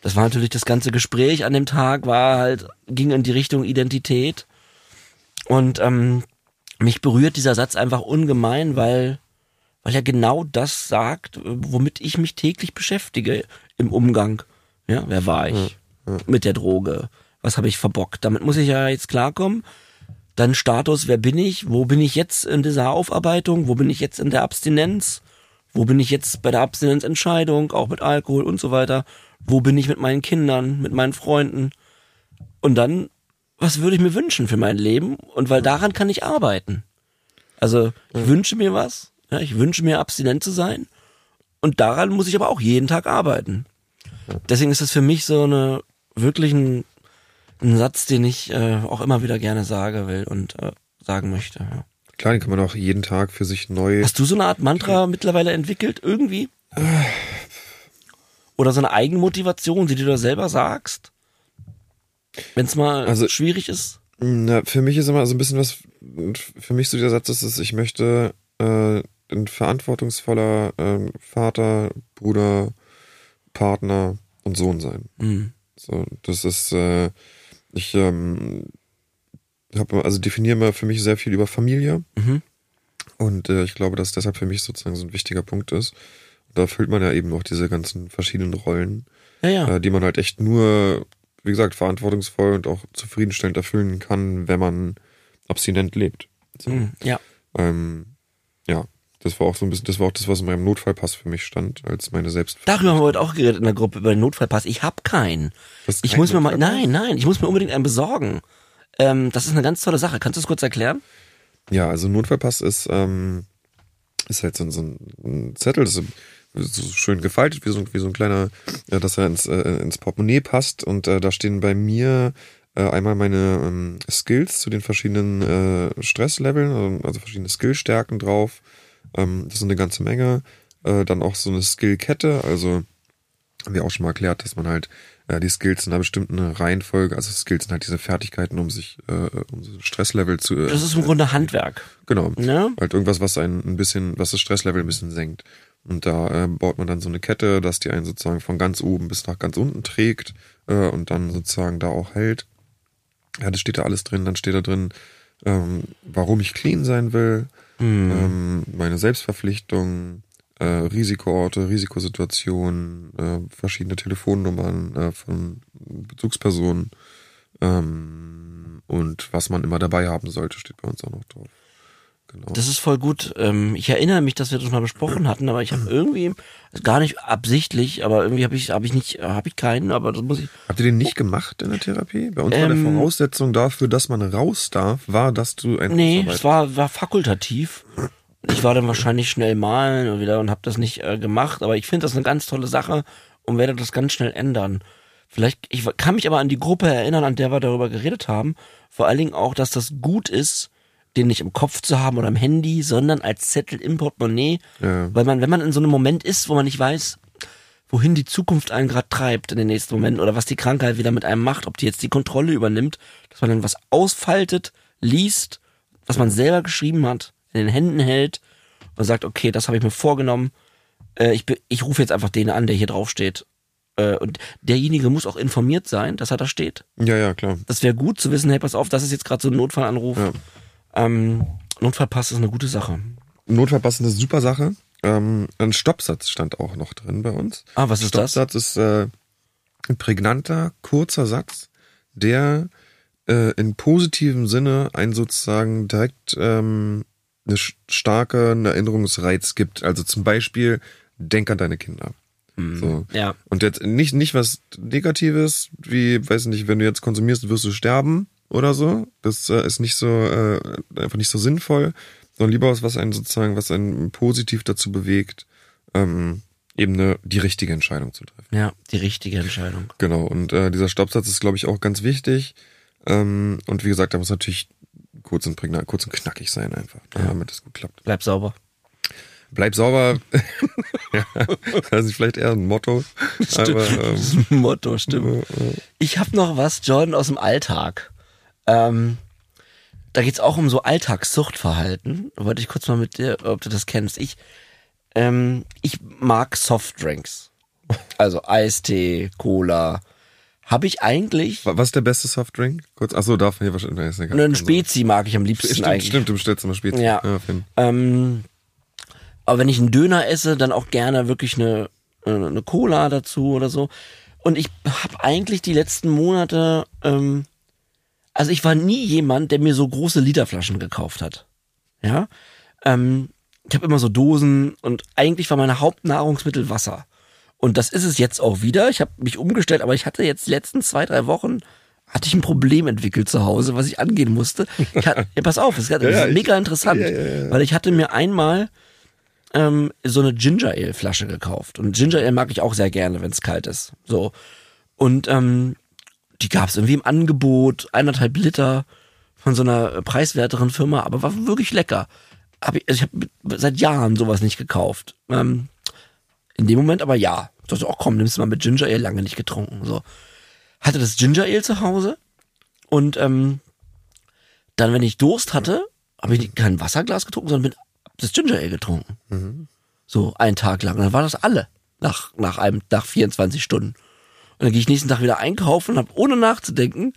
Speaker 1: das war natürlich das ganze Gespräch an dem Tag war halt ging in die Richtung Identität und ähm, mich berührt dieser Satz einfach ungemein, weil weil er genau das sagt, womit ich mich täglich beschäftige im Umgang. Ja, wer war ich mit der Droge? Was habe ich verbockt? Damit muss ich ja jetzt klarkommen. Dann Status, wer bin ich? Wo bin ich jetzt in dieser Aufarbeitung? Wo bin ich jetzt in der Abstinenz? Wo bin ich jetzt bei der Abstinenzentscheidung, auch mit Alkohol und so weiter? Wo bin ich mit meinen Kindern, mit meinen Freunden? Und dann, was würde ich mir wünschen für mein Leben? Und weil daran kann ich arbeiten. Also, ich wünsche mir was. Ja, ich wünsche mir abstinent zu sein. Und daran muss ich aber auch jeden Tag arbeiten. Deswegen ist das für mich so eine, wirklich ein, ein Satz, den ich äh, auch immer wieder gerne sage will und äh, sagen möchte. Ja.
Speaker 2: Klar, den kann man auch jeden Tag für sich neu.
Speaker 1: Hast du so eine Art Mantra mittlerweile entwickelt, irgendwie? Oder so eine Eigenmotivation, die du da selber sagst? Wenn es mal
Speaker 2: Also-
Speaker 1: schwierig ist?
Speaker 2: Na, für mich ist immer so ein bisschen was, für mich so der Satz ist, es, ich möchte äh, ein verantwortungsvoller ähm, Vater, Bruder, Partner und Sohn sein.
Speaker 1: Hm.
Speaker 2: So, das ist, äh, ich ähm, habe also definiere mal für mich sehr viel über Familie
Speaker 1: Mhm.
Speaker 2: und äh, ich glaube, dass deshalb für mich sozusagen so ein wichtiger Punkt ist. Da erfüllt man ja eben auch diese ganzen verschiedenen Rollen,
Speaker 1: Ja, ja.
Speaker 2: äh, die man halt echt nur, wie gesagt, verantwortungsvoll und auch zufriedenstellend erfüllen kann, wenn man abstinent lebt. So.
Speaker 1: Hm, ja.
Speaker 2: Ähm, ja, das war auch so ein bisschen, das war auch das, was in meinem Notfallpass für mich stand, als meine selbst.
Speaker 1: Darüber haben wir heute auch geredet in der Gruppe über den Notfallpass. Ich hab keinen. Ich
Speaker 2: kein
Speaker 1: muss mir mal, nein, nein, ich muss mir unbedingt einen besorgen. Ähm, das ist eine ganz tolle Sache. Kannst du das kurz erklären?
Speaker 2: Ja, also Notfallpass ist, ähm, ist halt so ein, so ein Zettel, das ist so schön gefaltet, wie so, wie so ein kleiner, äh, dass er ins, äh, ins Portemonnaie passt. Und äh, da stehen bei mir äh, einmal meine ähm, Skills zu den verschiedenen äh, Stressleveln, also, also verschiedene Skillstärken drauf. Ähm, das ist eine ganze Menge. Äh, dann auch so eine Skillkette, also haben wir auch schon mal erklärt, dass man halt äh, die Skills in einer bestimmten Reihenfolge, also Skills sind halt diese Fertigkeiten, um sich, äh, um so Stresslevel zu, äh,
Speaker 1: Das ist im Grunde Handwerk.
Speaker 2: Genau.
Speaker 1: Ne?
Speaker 2: Halt irgendwas, was einen ein bisschen, was das Stresslevel ein bisschen senkt. Und da äh, baut man dann so eine Kette, dass die einen sozusagen von ganz oben bis nach ganz unten trägt äh, und dann sozusagen da auch hält. Ja, das steht da alles drin. Dann steht da drin, ähm, warum ich clean sein will, ähm, meine Selbstverpflichtung, äh, Risikoorte, Risikosituationen, äh, verschiedene Telefonnummern äh, von Bezugspersonen ähm, und was man immer dabei haben sollte, steht bei uns auch noch drauf. Genau.
Speaker 1: Das ist voll gut. Ähm, ich erinnere mich, dass wir das mal besprochen hatten, aber ich habe irgendwie gar nicht absichtlich, aber irgendwie habe ich habe ich nicht habe ich keinen, aber das muss ich
Speaker 2: Habt ihr den nicht gemacht in der Therapie? Bei uns war der
Speaker 1: Ähm,
Speaker 2: Voraussetzung dafür, dass man raus darf, war, dass du ein
Speaker 1: Nee, es war, war fakultativ. Ich war dann wahrscheinlich schnell malen und wieder und habe das nicht äh, gemacht, aber ich finde das eine ganz tolle Sache und werde das ganz schnell ändern. Vielleicht, ich kann mich aber an die Gruppe erinnern, an der wir darüber geredet haben. Vor allen Dingen auch, dass das gut ist, den nicht im Kopf zu haben oder im Handy, sondern als Zettel im Portemonnaie.
Speaker 2: Ja.
Speaker 1: Weil man, wenn man in so einem Moment ist, wo man nicht weiß, wohin die Zukunft einen gerade treibt in den nächsten Momenten oder was die Krankheit wieder mit einem macht, ob die jetzt die Kontrolle übernimmt, dass man dann was ausfaltet, liest, was man selber geschrieben hat, in den Händen hält und sagt, okay, das habe ich mir vorgenommen. Äh, ich, ich rufe jetzt einfach den an, der hier draufsteht. Äh, und derjenige muss auch informiert sein, dass er da steht.
Speaker 2: Ja, ja, klar.
Speaker 1: Das wäre gut zu wissen, hey, pass auf, das ist jetzt gerade so ein Notfallanruf.
Speaker 2: Ja.
Speaker 1: Ähm, Notfallpass ist eine gute Sache.
Speaker 2: Notfallpass ist eine super Sache. Ähm, ein Stoppsatz stand auch noch drin bei uns.
Speaker 1: Ah, was ist das?
Speaker 2: Stoppsatz ist äh, ein prägnanter, kurzer Satz, der äh, in positivem Sinne einen sozusagen direkt ähm, eine starke Erinnerungsreiz gibt. Also zum Beispiel, denk an deine Kinder. So.
Speaker 1: Ja.
Speaker 2: Und jetzt nicht, nicht was Negatives, wie, weiß nicht, wenn du jetzt konsumierst, wirst du sterben oder so. Das äh, ist nicht so, äh, einfach nicht so sinnvoll, sondern lieber was, was einen sozusagen, was einen positiv dazu bewegt, ähm, eben eine, die richtige Entscheidung zu treffen.
Speaker 1: Ja, die richtige Entscheidung.
Speaker 2: Genau, und äh, dieser Stoppsatz ist, glaube ich, auch ganz wichtig. Ähm, und wie gesagt, da muss natürlich kurz und, prägnant, kurz und knackig sein einfach, ne,
Speaker 1: Ja.
Speaker 2: damit es gut klappt.
Speaker 1: Bleib sauber.
Speaker 2: Bleib sauber. ja, das ist vielleicht eher ein Motto. Aber, ähm,
Speaker 1: Motto, stimmt. Ich habe noch was, Jordan, aus dem Alltag. Ähm, da geht's auch um so Alltagssuchtverhalten. Wollte ich kurz mal mit dir, ob du das kennst. Ich, ähm, ich mag Softdrinks. Also Eistee, Cola. Habe ich eigentlich.
Speaker 2: wa- was ist der beste Softdrink? Kurz, achso, darf man hier wahrscheinlich. egal.
Speaker 1: Einen Spezi mag ich am liebsten
Speaker 2: Stimmt,
Speaker 1: eigentlich.
Speaker 2: stimmt, du bestellst immer Spezi.
Speaker 1: Ja.
Speaker 2: Finn.
Speaker 1: Ähm, aber wenn ich einen Döner esse, dann auch gerne wirklich eine, äh, eine Cola dazu oder so. Und ich habe eigentlich die letzten Monate, ähm, also ich war nie jemand, der mir so große Literflaschen gekauft hat. Ja, ähm, ich habe immer so Dosen und eigentlich war meine Hauptnahrungsmittel Wasser. Und das ist es jetzt auch wieder. Ich habe mich umgestellt, aber ich hatte jetzt die letzten zwei, drei Wochen hatte ich ein Problem entwickelt zu Hause, was ich angehen musste. Ich hatte, ja, pass auf, das ist,
Speaker 2: Ja,
Speaker 1: mega interessant,
Speaker 2: ja, ja.
Speaker 1: weil ich hatte mir einmal ähm, so eine Ginger Ale Flasche gekauft und Ginger Ale mag ich auch sehr gerne, wenn es kalt ist. So und ähm, die gab es irgendwie im Angebot, eineinhalb Liter von so einer äh, preiswerteren Firma, aber war wirklich lecker. Hab ich also ich habe seit Jahren sowas nicht gekauft. Ähm, in dem Moment aber ja. Ich dachte, oh komm, nimmst du mal mit Ginger Ale lange nicht getrunken. So. Hatte das Ginger Ale zu Hause und ähm, dann, wenn ich Durst hatte, habe ich kein Wasserglas getrunken, sondern bin das Ginger Ale getrunken. So einen Tag lang. Und dann war das alle nach, nach einem, nach 24 Stunden. Und dann gehe ich nächsten Tag wieder einkaufen und habe ohne nachzudenken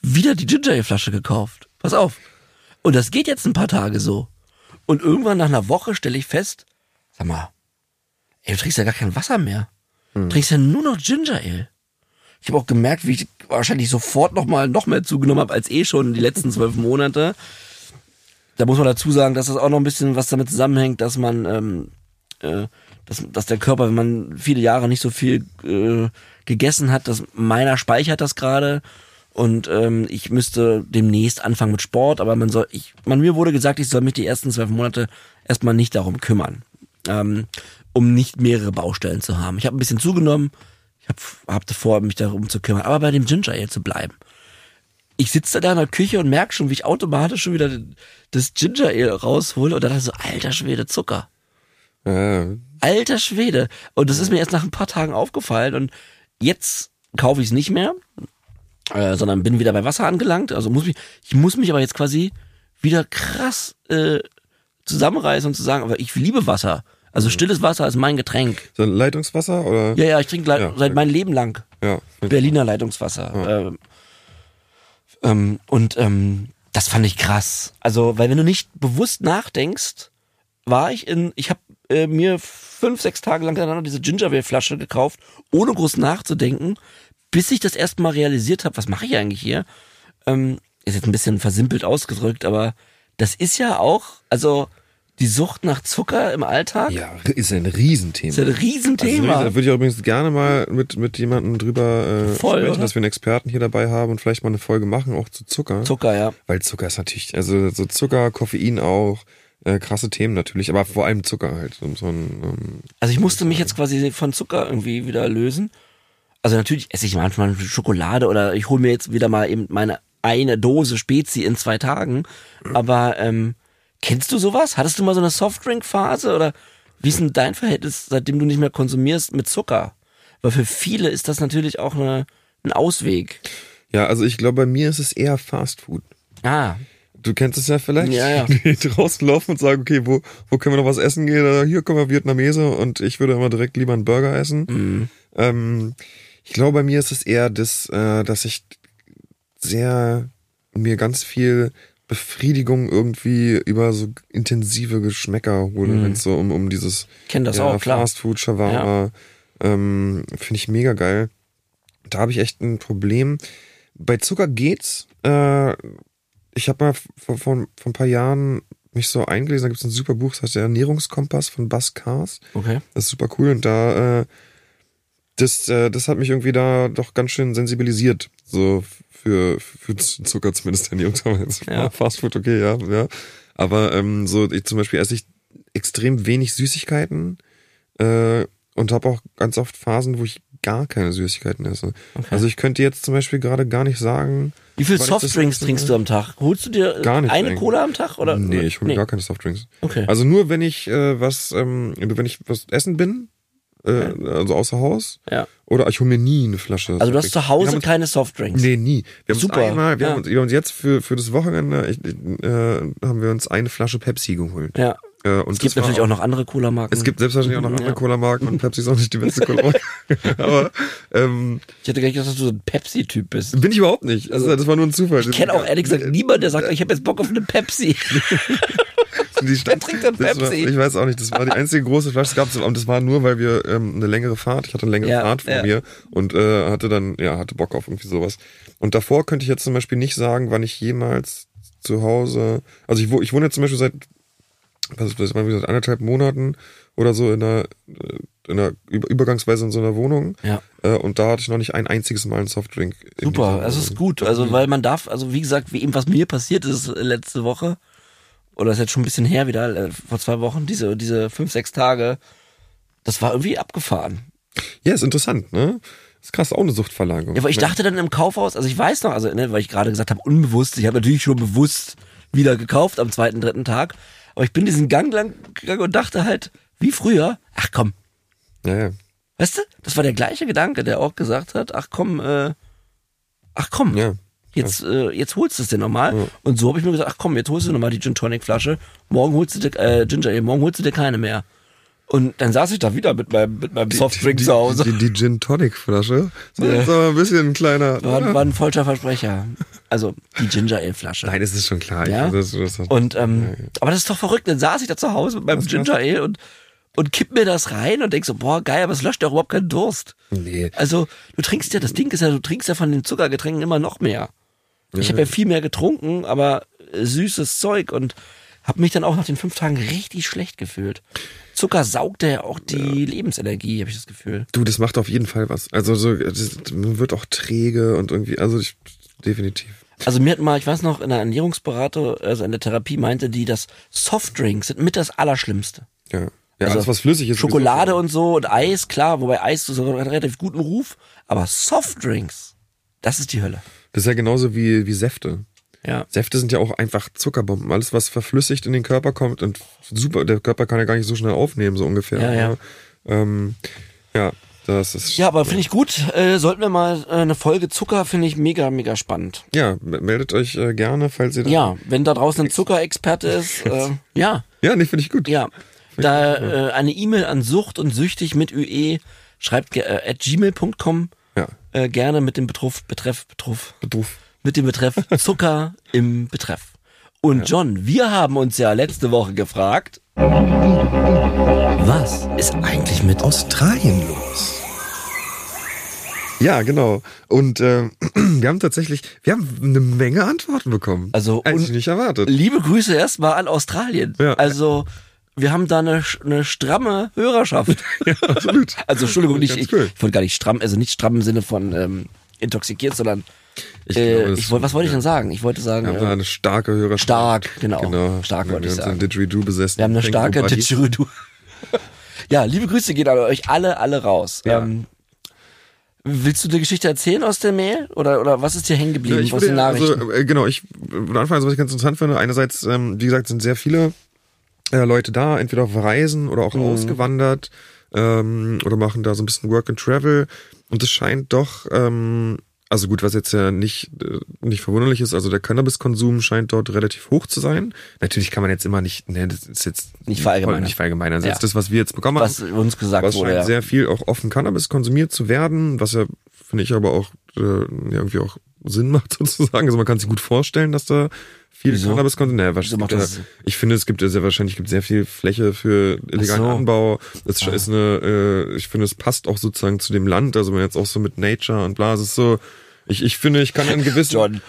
Speaker 1: wieder die Ginger Ale Flasche gekauft. Pass auf. Und das geht jetzt ein paar Tage so. Und irgendwann nach einer Woche stelle ich fest, sag mal, ey, du trinkst ja gar kein Wasser mehr. Du trinkst ja nur noch Ginger Ale. Ich habe auch gemerkt, wie ich wahrscheinlich sofort noch mal noch mehr zugenommen habe als eh schon die letzten zwölf Monate. Da muss man dazu sagen, dass das auch noch ein bisschen was damit zusammenhängt, dass man, ähm, äh, dass, dass der Körper, wenn man viele Jahre nicht so viel äh, gegessen hat, dass meiner speichert das gerade und ähm, ich müsste demnächst anfangen mit Sport, aber man soll, ich, man mir wurde gesagt, ich soll mich die ersten zwölf Monate erstmal nicht darum kümmern, ähm, um nicht mehrere Baustellen zu haben. Ich habe ein bisschen zugenommen, ich habe hab vor, mich darum zu kümmern, aber bei dem Ginger Ale zu bleiben ich sitze da in der Küche und merke schon, wie ich automatisch schon wieder das Ginger Ale raushole und dann so, alter Schwede, Zucker.
Speaker 2: Ja,
Speaker 1: Alter Schwede. Und das ist mir erst nach ein paar Tagen aufgefallen und jetzt kaufe ich es nicht mehr, äh, sondern bin wieder bei Wasser angelangt. Also muss mich, ich muss mich aber jetzt quasi wieder krass äh, zusammenreißen und zu sagen, aber ich liebe Wasser. Also stilles Wasser ist mein Getränk.
Speaker 2: so ein Leitungswasser oder?
Speaker 1: Ja, ja, ich trinke
Speaker 2: Ja,
Speaker 1: seit meinem Leben lang.
Speaker 2: Ja.
Speaker 1: Berliner Leitungswasser. Ähm, ähm, und ähm, das fand ich krass. Also, weil wenn du nicht bewusst nachdenkst, war ich in, ich habe äh, mir fünf, sechs Tage lang hintereinander diese Gingerale-Flasche gekauft, ohne groß nachzudenken, bis ich das erste Mal realisiert habe, was mache ich eigentlich hier? Ähm, ist jetzt ein bisschen versimpelt ausgedrückt, aber das ist ja auch, also die Sucht nach Zucker im Alltag
Speaker 2: Ja, ist ein Riesenthema.
Speaker 1: ist ein
Speaker 2: Also,
Speaker 1: Riesenthema.
Speaker 2: da würde ich übrigens gerne mal mit, mit jemandem drüber äh,
Speaker 1: Voll,
Speaker 2: sprechen,
Speaker 1: oder?
Speaker 2: dass wir einen Experten hier dabei haben und vielleicht mal eine Folge machen, auch zu Zucker.
Speaker 1: Zucker, ja.
Speaker 2: Weil Zucker ist natürlich, also so Zucker, Koffein auch, äh, krasse Themen natürlich, aber vor allem Zucker halt. So, so ein, ähm,
Speaker 1: Also ich musste mich jetzt quasi von Zucker irgendwie wieder lösen. Also natürlich esse ich manchmal Schokolade oder ich hole mir jetzt wieder mal eben meine eine Dose Spezi in zwei Tagen. Aber ähm, kennst du sowas? Hattest du mal so eine Softdrink-Phase oder wie ist denn dein Verhältnis, seitdem du nicht mehr konsumierst, mit Zucker? Weil für viele ist das natürlich auch eine, ein Ausweg.
Speaker 2: ja, also ich glaube, bei mir ist es eher Fast Food.
Speaker 1: Ah,
Speaker 2: Du kennst es ja vielleicht.
Speaker 1: Ja, ja.
Speaker 2: Die draußen laufen und sagen, okay, wo, wo können wir noch was essen gehen? Oder Hier kommen wir Vietnamese und ich würde immer direkt lieber einen Burger essen.
Speaker 1: Mhm.
Speaker 2: Ähm, ich glaube, bei mir ist es eher das, äh, dass ich sehr mir ganz viel Befriedigung irgendwie über so intensive Geschmäcker hole, wenn es so um, um dieses
Speaker 1: kenn Mhm. das
Speaker 2: ja,
Speaker 1: auch, klar.
Speaker 2: Fast Food, Shawarma, ähm, finde ich mega geil. Da habe ich echt ein Problem. Bei Zucker geht's. Äh, ich habe mal vor, vor, vor ein paar Jahren mich so eingelesen, da gibt's ein super Buch, das heißt der Ernährungskompass von Buzz Cars.
Speaker 1: Okay.
Speaker 2: Das ist super cool und da äh, das, äh, das hat mich irgendwie da doch ganz schön sensibilisiert. So für, für Zucker zumindest Ernährungskompass.
Speaker 1: Ja.
Speaker 2: Fast Food, okay, ja, ja. Aber ähm, so ich zum Beispiel esse ich extrem wenig Süßigkeiten. Äh, und habe auch ganz oft Phasen, wo ich gar keine Süßigkeiten esse. Also ich könnte jetzt zum Beispiel gerade gar nicht sagen.
Speaker 1: Wie viel Softdrinks trinkst du am Tag? Holst du dir äh,
Speaker 2: Gar nicht
Speaker 1: eine
Speaker 2: eigentlich.
Speaker 1: Cola am Tag? Oder?
Speaker 2: Nee, ich hole mir gar keine Softdrinks.
Speaker 1: Okay.
Speaker 2: Also nur wenn ich äh, was, ähm, wenn ich was essen bin, äh, also außer Haus,
Speaker 1: Ja.
Speaker 2: oder ich hole mir nie eine Flasche.
Speaker 1: Also du hast zu Hause
Speaker 2: uns,
Speaker 1: keine Softdrinks.
Speaker 2: Nee, nie. Wir haben
Speaker 1: Super,
Speaker 2: uns einmal, wir,
Speaker 1: ja.
Speaker 2: haben uns, wir haben uns jetzt für, für das Wochenende, ich, äh, haben wir uns eine Flasche Pepsi geholt.
Speaker 1: Ja.
Speaker 2: Äh,
Speaker 1: Es gibt natürlich auch noch andere Cola-Marken.
Speaker 2: Es gibt selbstverständlich auch noch andere
Speaker 1: Ja.
Speaker 2: Cola-Marken und Pepsi ist auch nicht die beste Cola-Marke. Aber ähm,
Speaker 1: Ich hätte gar nicht gedacht, dass du so ein Pepsi-Typ bist.
Speaker 2: bin ich überhaupt nicht. Also das war nur ein Zufall.
Speaker 1: Ich kenne auch ehrlich gesagt niemanden, der sagt, ich habe jetzt Bock auf eine Pepsi.
Speaker 2: Die Stadt,
Speaker 1: trinkt denn
Speaker 2: das war,
Speaker 1: Pepsi?
Speaker 2: ich weiß auch nicht. Das war die einzige große Flasche. Das gab und das war nur, weil wir ähm, eine längere Fahrt. Ich hatte eine längere
Speaker 1: Ja,
Speaker 2: Fahrt vor
Speaker 1: ja.
Speaker 2: mir und äh, hatte dann ja hatte Bock auf irgendwie sowas. Und davor könnte ich jetzt zum Beispiel nicht sagen, wann ich jemals zu Hause. Also ich, ich wohne jetzt zum Beispiel seit was ist das, seit anderthalb Monaten oder so in einer äh, in einer Über- übergangsweise in so einer Wohnung.
Speaker 1: Ja.
Speaker 2: Äh, und da hatte ich noch nicht ein einziges Mal einen Softdrink. in
Speaker 1: Super, das ist gut. Also, weil man darf, also wie gesagt, wie eben was mir passiert ist äh, letzte Woche, oder ist jetzt schon ein bisschen her wieder, vor zwei Wochen, diese, diese fünf, sechs Tage, das war irgendwie abgefahren.
Speaker 2: Ja, ist interessant, ne? Ist krass, auch eine Suchtverlagerung.
Speaker 1: Ja, weil ich dachte dann im Kaufhaus, also ich weiß noch, also ne, weil ich gerade gesagt habe, unbewusst, ich habe natürlich schon bewusst wieder gekauft am zweiten, dritten Tag, aber ich bin diesen Gang lang gegangen und dachte halt, wie früher, ach komm,
Speaker 2: Ja, ja.
Speaker 1: weißt du, das war der gleiche Gedanke, der auch gesagt hat, ach komm, äh, ach komm,
Speaker 2: Ja.
Speaker 1: jetzt, äh, jetzt holst du es dir nochmal. Und so habe ich mir gesagt, ach komm, jetzt holst du nochmal die Gin Tonic Flasche, morgen holst du dir, äh, Ginger Ale, morgen holst du dir keine mehr. Und dann saß ich da wieder mit meinem, mit meinem Softdrink
Speaker 2: die,
Speaker 1: zu Hause.
Speaker 2: Die, die Gin Tonic Flasche. So,
Speaker 1: Ja.
Speaker 2: aber ein bisschen ein kleiner.
Speaker 1: War, war ein falscher Versprecher. Also die Ginger Ale Flasche.
Speaker 2: Nein, das ist schon klar.
Speaker 1: Ja?
Speaker 2: Ich, das, das,
Speaker 1: Und ähm, aber das ist doch verrückt. Dann saß ich da zu Hause mit meinem
Speaker 2: Was
Speaker 1: Ginger Ale und und kipp mir das rein und denk so, boah, geil, aber es löscht ja überhaupt keinen Durst.
Speaker 2: nee.
Speaker 1: Also, du trinkst ja, das Ding ist ja, du trinkst ja von den Zuckergetränken immer noch mehr. Ich habe ja viel mehr getrunken, aber süßes Zeug und habe mich dann auch nach den fünf Tagen richtig schlecht gefühlt. Zucker saugt ja auch die Lebensenergie, habe ich das Gefühl.
Speaker 2: Du, das macht auf jeden Fall was. Also so, das, man wird auch träge und irgendwie, also ich, definitiv.
Speaker 1: Also mir hat mal, ich weiß noch, in der Ernährungsberatung, also in der Therapie meinte die, dass Softdrinks sind mit das Allerschlimmste.
Speaker 2: Ja. Ja,
Speaker 1: Also
Speaker 2: alles was flüssig ist.
Speaker 1: Schokolade und so und Eis, klar, wobei Eis so einen relativ guten Ruf, aber Softdrinks, das ist die Hölle.
Speaker 2: Das ist ja genauso wie, wie Säfte.
Speaker 1: Ja.
Speaker 2: Säfte sind ja auch einfach Zuckerbomben. Alles, was verflüssigt in den Körper kommt und super, der Körper kann ja gar nicht so schnell aufnehmen, so ungefähr.
Speaker 1: Ja, ja.
Speaker 2: ne? Ähm, ja, das ist.
Speaker 1: Ja, aber finde ich gut. Äh, sollten wir mal äh, eine Folge Zucker, finde ich mega, mega spannend.
Speaker 2: Ja, meldet euch äh, gerne, falls ihr.
Speaker 1: Ja, wenn da draußen ein Zuckerexperte ist, äh, ja,
Speaker 2: Ja, nee, finde ich gut.
Speaker 1: ja. Da äh, eine E-Mail an Sucht und Süchtig mit UE schreibt äh, at gmail.com
Speaker 2: Ja.
Speaker 1: äh, gerne mit dem Betreff, Betreff, Betreff,
Speaker 2: Beruf.
Speaker 1: Mit dem Betreff Zucker im Betreff. Und John, wir haben uns ja letzte Woche gefragt, was ist eigentlich mit
Speaker 2: Australien los? Ja, genau. Und äh, wir haben tatsächlich, wir haben eine Menge Antworten bekommen.
Speaker 1: Also,
Speaker 2: Hätte ich
Speaker 1: und-
Speaker 2: nicht erwartet.
Speaker 1: Liebe Grüße erstmal an Australien.
Speaker 2: Ja.
Speaker 1: Also, wir haben da eine, eine stramme Hörerschaft.
Speaker 2: Ja, absolut.
Speaker 1: Also, Entschuldigung, nicht,
Speaker 2: Ganz
Speaker 1: ich,
Speaker 2: cool.
Speaker 1: ich wollte gar nicht stramm, also nicht stramm im Sinne von ähm, intoxikiert, sondern
Speaker 2: Ich
Speaker 1: äh,
Speaker 2: glaube,
Speaker 1: ich wollte, was wollte ich denn sagen? Ich wollte sagen,
Speaker 2: Wir haben
Speaker 1: äh,
Speaker 2: eine starke Hörerschaft.
Speaker 1: stark, genau.
Speaker 2: Genau.
Speaker 1: Stark
Speaker 2: wir
Speaker 1: wollte ich sagen.
Speaker 2: Didgeridoo besessen.
Speaker 1: wir haben eine starke. Didgeridoo. ja, liebe Grüße gehen an euch alle, alle raus.
Speaker 2: Ja.
Speaker 1: Ähm, willst du eine Geschichte erzählen aus der Mail? Oder, oder was ist dir hängen
Speaker 2: Ja,
Speaker 1: geblieben? aus den Nachrichten?
Speaker 2: also, äh, genau, ich würde anfangen, also, was ich ganz interessant finde. Einerseits, ähm, wie gesagt, sind sehr viele äh, Leute da, entweder auf Reisen oder
Speaker 1: Mhm.
Speaker 2: auch ausgewandert ähm, oder machen da so ein bisschen Work and Travel. Und es scheint doch, ähm, also gut, was jetzt ja nicht, äh, nicht verwunderlich ist, also der Cannabiskonsum scheint dort relativ hoch zu sein. Natürlich kann man jetzt immer nicht, ne, das ist jetzt
Speaker 1: Nicht verallgemeinern.
Speaker 2: Nicht verallgemeinern. Also
Speaker 1: Ja.
Speaker 2: jetzt das, was wir jetzt bekommen
Speaker 1: was
Speaker 2: haben.
Speaker 1: uns gesagt
Speaker 2: Was
Speaker 1: wurde.
Speaker 2: scheint
Speaker 1: Ja.
Speaker 2: sehr viel auch offen Cannabis konsumiert zu werden, was ja, finde ich, aber auch äh, irgendwie auch Sinn macht sozusagen. Also man kann sich gut vorstellen, dass da viel
Speaker 1: Wieso?
Speaker 2: Cannabis konsumiert. Naja,
Speaker 1: Sinn?
Speaker 2: ich finde, es gibt ja sehr wahrscheinlich gibt sehr viel Fläche für illegalen
Speaker 1: so.
Speaker 2: Anbau. Es
Speaker 1: Ah.
Speaker 2: ist eine, äh, ich finde, es passt auch sozusagen zu dem Land. Also man jetzt auch so mit Nature und bla, es ist so, Ich, ich finde, ich kann in gewissen.
Speaker 1: John,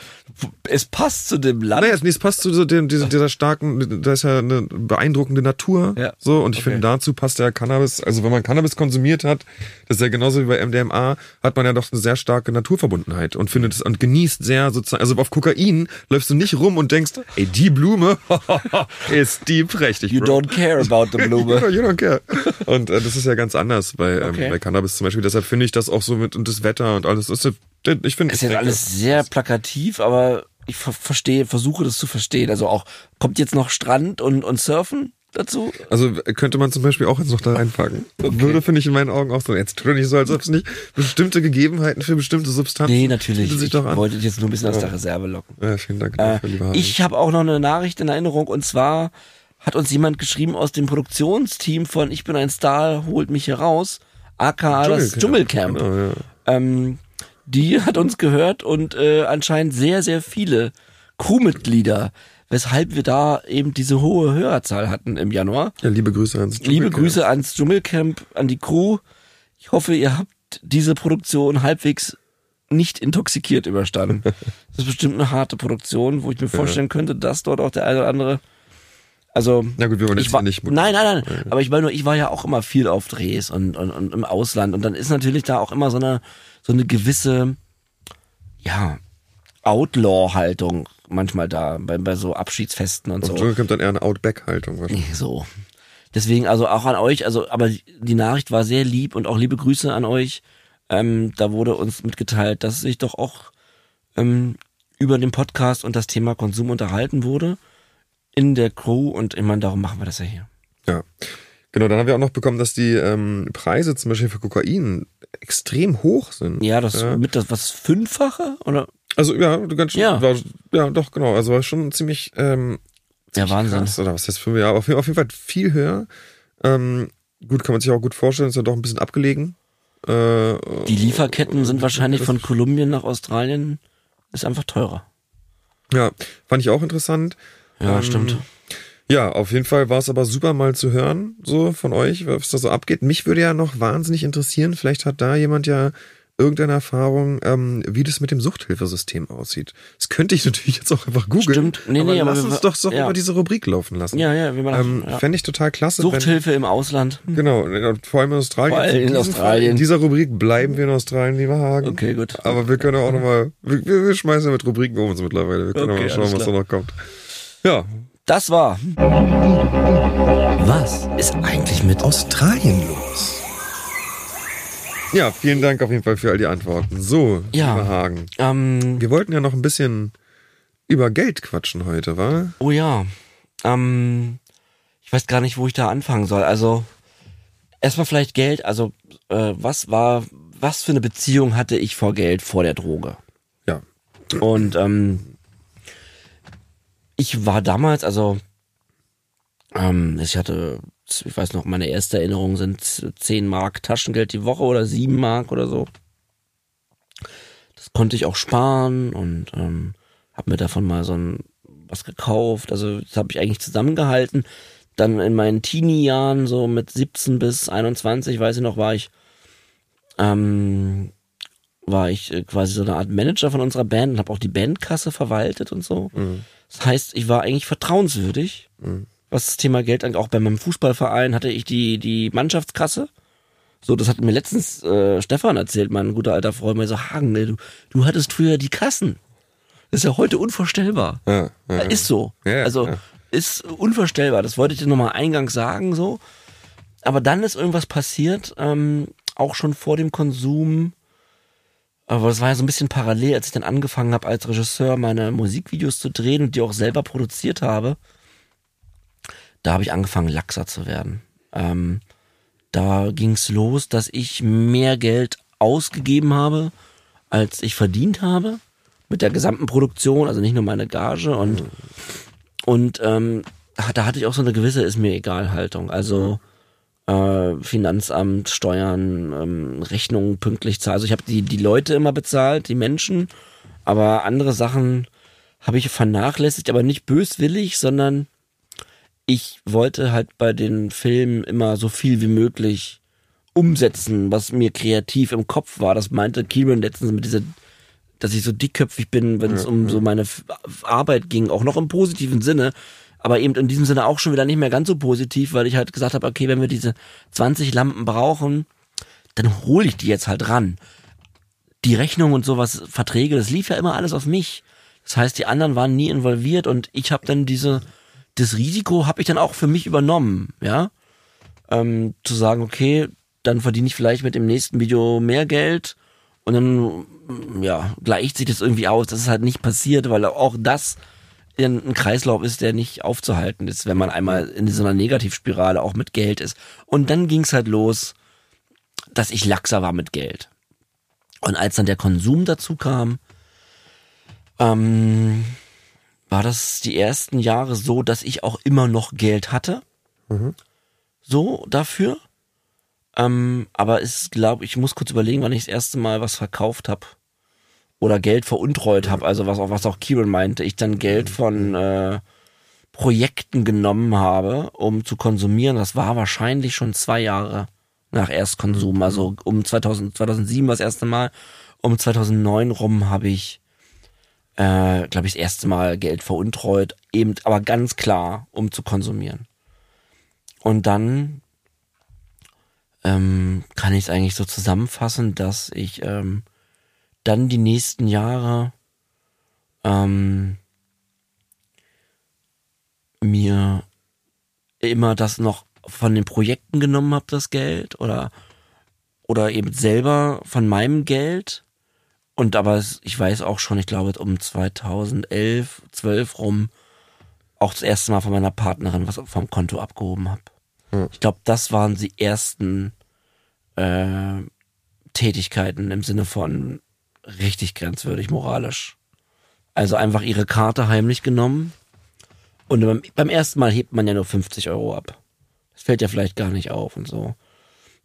Speaker 1: es passt zu dem Land.
Speaker 2: Naja, es passt zu so dem, dieser, dieser starken, da ist ja eine beeindruckende Natur.
Speaker 1: Ja.
Speaker 2: So, und ich
Speaker 1: Okay.
Speaker 2: finde, dazu passt ja Cannabis, also wenn man Cannabis konsumiert hat, das ist ja genauso wie bei MDMA, hat man ja doch eine sehr starke Naturverbundenheit und findet es und genießt sehr sozusagen, also auf Kokain läufst du nicht rum und denkst, ey, die Blume ist die prächtig.
Speaker 1: You
Speaker 2: Bro.
Speaker 1: don't care about the Blume.
Speaker 2: You don't care. Und äh, das ist ja ganz anders bei, ähm,
Speaker 1: Okay.
Speaker 2: bei Cannabis zum Beispiel. Deshalb finde ich das auch so mit und das Wetter und alles. Das ist, ich finde
Speaker 1: ist jetzt alles sehr plakativ, aber ich ver verstehe, versuche das zu verstehen. Also auch, kommt jetzt noch Strand und, und Surfen dazu?
Speaker 2: Also könnte man zum Beispiel auch jetzt noch da reinpacken. Würde, finde ich, in meinen Augen auch so. Jetzt tu doch nicht so, als ob es nicht bestimmte Gegebenheiten für bestimmte Substanzen
Speaker 1: Nee, natürlich.
Speaker 2: sich
Speaker 1: Ich
Speaker 2: doch an.
Speaker 1: wollte dich jetzt nur ein bisschen aus der Reserve locken.
Speaker 2: Ja, vielen Dank
Speaker 1: Äh, ich habe auch noch eine Nachricht in Erinnerung und zwar hat uns jemand geschrieben aus dem Produktionsteam von Ich bin ein Star, holt mich hier raus, aka das Dschungelcamp.
Speaker 2: Genau, ja.
Speaker 1: Ähm, die hat uns gehört und äh, anscheinend sehr, sehr viele Crewmitglieder, weshalb wir da eben diese hohe Hörerzahl hatten im Januar.
Speaker 2: ja, liebe Grüße ans
Speaker 1: Liebe
Speaker 2: Dschungelcamp.
Speaker 1: Grüße ans Dschungelcamp, an die Crew. Ich hoffe, ihr habt diese Produktion halbwegs nicht intoxikiert überstanden. Das ist bestimmt eine harte Produktion, wo ich mir vorstellen könnte, dass dort auch der eine oder andere. Also.
Speaker 2: Na gut, wir wollen jetzt
Speaker 1: ich war,
Speaker 2: nicht-
Speaker 1: Nein, nein, nein. Aber ich meine nur, ich war ja auch immer viel auf Drehs und, und, und im Ausland. Und dann ist natürlich da auch immer so eine, so eine gewisse, ja, Outlaw-Haltung manchmal da, bei, bei so Abschiedsfesten und
Speaker 2: Auf
Speaker 1: so.
Speaker 2: Dschungelcamp dann eher eine Outback-Haltung wahrscheinlich.
Speaker 1: So. Deswegen also auch an euch, also aber die Nachricht war sehr lieb und auch liebe Grüße an euch. Ähm, da wurde uns mitgeteilt, dass sich doch auch ähm, über den Podcast und das Thema Konsum unterhalten wurde in der Crew und ich meine, darum machen wir das ja hier.
Speaker 2: Ja. Genau, dann haben wir auch noch bekommen, dass die ähm, Preise zum Beispiel für Kokain extrem hoch sind.
Speaker 1: Ja, das mit das was fünffache oder?
Speaker 2: Also ja, du ganz schön,
Speaker 1: Ja.
Speaker 2: war, ja, doch, genau. Also war schon ziemlich, ähm,
Speaker 1: Ja, Wahnsinn.
Speaker 2: krass, oder was heißt fünf Jahre? Auf, auf jeden Fall viel höher. Ähm, gut, kann man sich auch gut vorstellen, ist ja doch ein bisschen abgelegen. Äh,
Speaker 1: Die Lieferketten sind wahrscheinlich von Kolumbien nach Australien ist einfach teurer.
Speaker 2: ja, fand ich auch interessant.
Speaker 1: Ja,
Speaker 2: Ähm,
Speaker 1: stimmt.
Speaker 2: Ja, auf jeden Fall war es aber super mal zu hören, so von euch, was da so abgeht. Mich würde ja noch wahnsinnig interessieren, vielleicht hat da jemand ja irgendeine Erfahrung, ähm, wie das mit dem Suchthilfesystem aussieht. Das könnte ich natürlich jetzt auch einfach googeln.
Speaker 1: Stimmt. Nee,
Speaker 2: aber
Speaker 1: nee, aber
Speaker 2: lass
Speaker 1: wir-
Speaker 2: uns doch so
Speaker 1: ja.
Speaker 2: über diese Rubrik laufen lassen.
Speaker 1: Ja, ja, wie man
Speaker 2: Ähm,
Speaker 1: ja.
Speaker 2: Fände ich total klasse. wenn-
Speaker 1: Suchthilfe im Ausland.
Speaker 2: Genau, vor allem in Australien.
Speaker 1: Vor allem in
Speaker 2: diesem
Speaker 1: Australien.
Speaker 2: In dieser Rubrik bleiben wir in Australien, lieber Hagen.
Speaker 1: Okay, gut.
Speaker 2: Aber wir können auch nochmal, wir, wir schmeißen ja mit Rubriken um uns mittlerweile. Wir können
Speaker 1: Okay,
Speaker 2: auch mal schauen, was da noch kommt. Ja,
Speaker 1: Das war. Was ist eigentlich mit
Speaker 2: Australien los? Ja, vielen Dank auf jeden Fall für all die Antworten. So,
Speaker 1: Ja.
Speaker 2: lieber Hagen.
Speaker 1: Ähm,
Speaker 2: Wir wollten ja noch ein bisschen über Geld quatschen heute, wa?
Speaker 1: oh ja. Ähm, ich weiß gar nicht, wo ich da anfangen soll. Also, erstmal vielleicht Geld. Also, äh, was war, was für eine Beziehung hatte ich vor Geld vor der Droge?
Speaker 2: Ja.
Speaker 1: Und ähm, ich war damals, also ähm, ich hatte, ich weiß noch, meine erste Erinnerung sind 10 Mark Taschengeld die Woche oder 7 Mark oder so. Das konnte ich auch sparen und ähm, habe mir davon mal so ein was gekauft. Also das habe ich eigentlich zusammengehalten. Dann in meinen Teenie-Jahren, so mit 17 bis 21, weiß ich noch, war ich ähm, war ich äh, quasi so eine Art Manager von unserer Band und habe auch die Bandkasse verwaltet und so. Das heißt, ich war eigentlich vertrauenswürdig, was das Thema Geld angeht. Auch bei meinem Fußballverein hatte ich die, die Mannschaftskasse. So, das hat mir letztens äh, Stefan erzählt, mein guter alter Freund, mir so, Hagen, du, du hattest früher die Kassen. Das ist ja heute unvorstellbar.
Speaker 2: Ja, ja,
Speaker 1: Ist so.
Speaker 2: Ja,
Speaker 1: also ist unvorstellbar. Das wollte ich dir nochmal eingangs sagen, so. Aber dann ist irgendwas passiert, ähm, auch schon vor dem Konsum. Aber das war ja so ein bisschen parallel, als ich dann angefangen habe, als Regisseur meine Musikvideos zu drehen und die auch selber produziert habe. Da habe ich angefangen, laxer zu werden. Ähm, da ging's los, dass ich mehr Geld ausgegeben habe, als ich verdient habe mit der gesamten Produktion, also nicht nur meine Gage und und ähm, da hatte ich auch so eine gewisse ist mir egal Haltung. Also äh, Finanzamt, Steuern, ähm, Rechnungen pünktlich zahlen. Also ich habe die die Leute immer bezahlt, die Menschen, aber andere Sachen habe ich vernachlässigt, aber nicht böswillig, sondern ich wollte halt bei den Filmen immer so viel wie möglich umsetzen, was mir kreativ im Kopf war. Das meinte Kieran letztens mit dieser dass ich so dickköpfig bin, wenn es um so meine Arbeit ging, auch noch im positiven Sinne, aber eben in diesem Sinne auch schon wieder nicht mehr ganz so positiv, weil ich halt gesagt habe, okay, wenn wir diese 20 Lampen brauchen, dann hole ich die jetzt halt ran. Die Rechnung und sowas, Verträge, das lief ja immer alles auf mich. Das heißt, die anderen waren nie involviert und ich habe dann diese, das Risiko habe ich dann auch für mich übernommen, ja. Ähm, zu sagen, okay, dann verdiene ich vielleicht mit dem nächsten Video mehr Geld und dann, ja, gleicht sich das irgendwie aus. Das ist halt nicht passiert, weil auch das ein Kreislauf ist, der nicht aufzuhalten ist, wenn man einmal in so einer Negativspirale auch mit Geld ist. Und dann ging's halt los, dass ich laxer war mit Geld. Und als dann der Konsum dazu kam, ähm, war das die ersten Jahre so, dass ich auch immer noch Geld hatte. So dafür. Ähm, aber es glaube ich muss kurz überlegen, wann ich das erste Mal was verkauft habe oder Geld veruntreut habe, also was auch was auch Kieran meinte, ich dann Geld von äh, Projekten genommen habe, um zu konsumieren. Das war wahrscheinlich schon zwei Jahre nach Erstkonsum, also um 2000, 2007 war das erste Mal, um 2009 rum habe ich, äh, glaube ich, das erste Mal Geld veruntreut, eben aber ganz klar, um zu konsumieren. Und dann ähm, kann ich es eigentlich so zusammenfassen, dass ich ähm, dann die nächsten Jahre ähm, mir immer das noch von den Projekten genommen habe, das Geld, oder, oder eben selber von meinem Geld. Und aber es, ich weiß auch schon, ich glaube um 2011, 12 rum, auch das erste Mal von meiner Partnerin was vom Konto abgehoben habe. Ich glaube, das waren die ersten äh, Tätigkeiten im Sinne von richtig grenzwürdig moralisch. Also einfach ihre Karte heimlich genommen und beim, beim ersten Mal hebt man ja nur 50 Euro ab. Das fällt ja vielleicht gar nicht auf und so.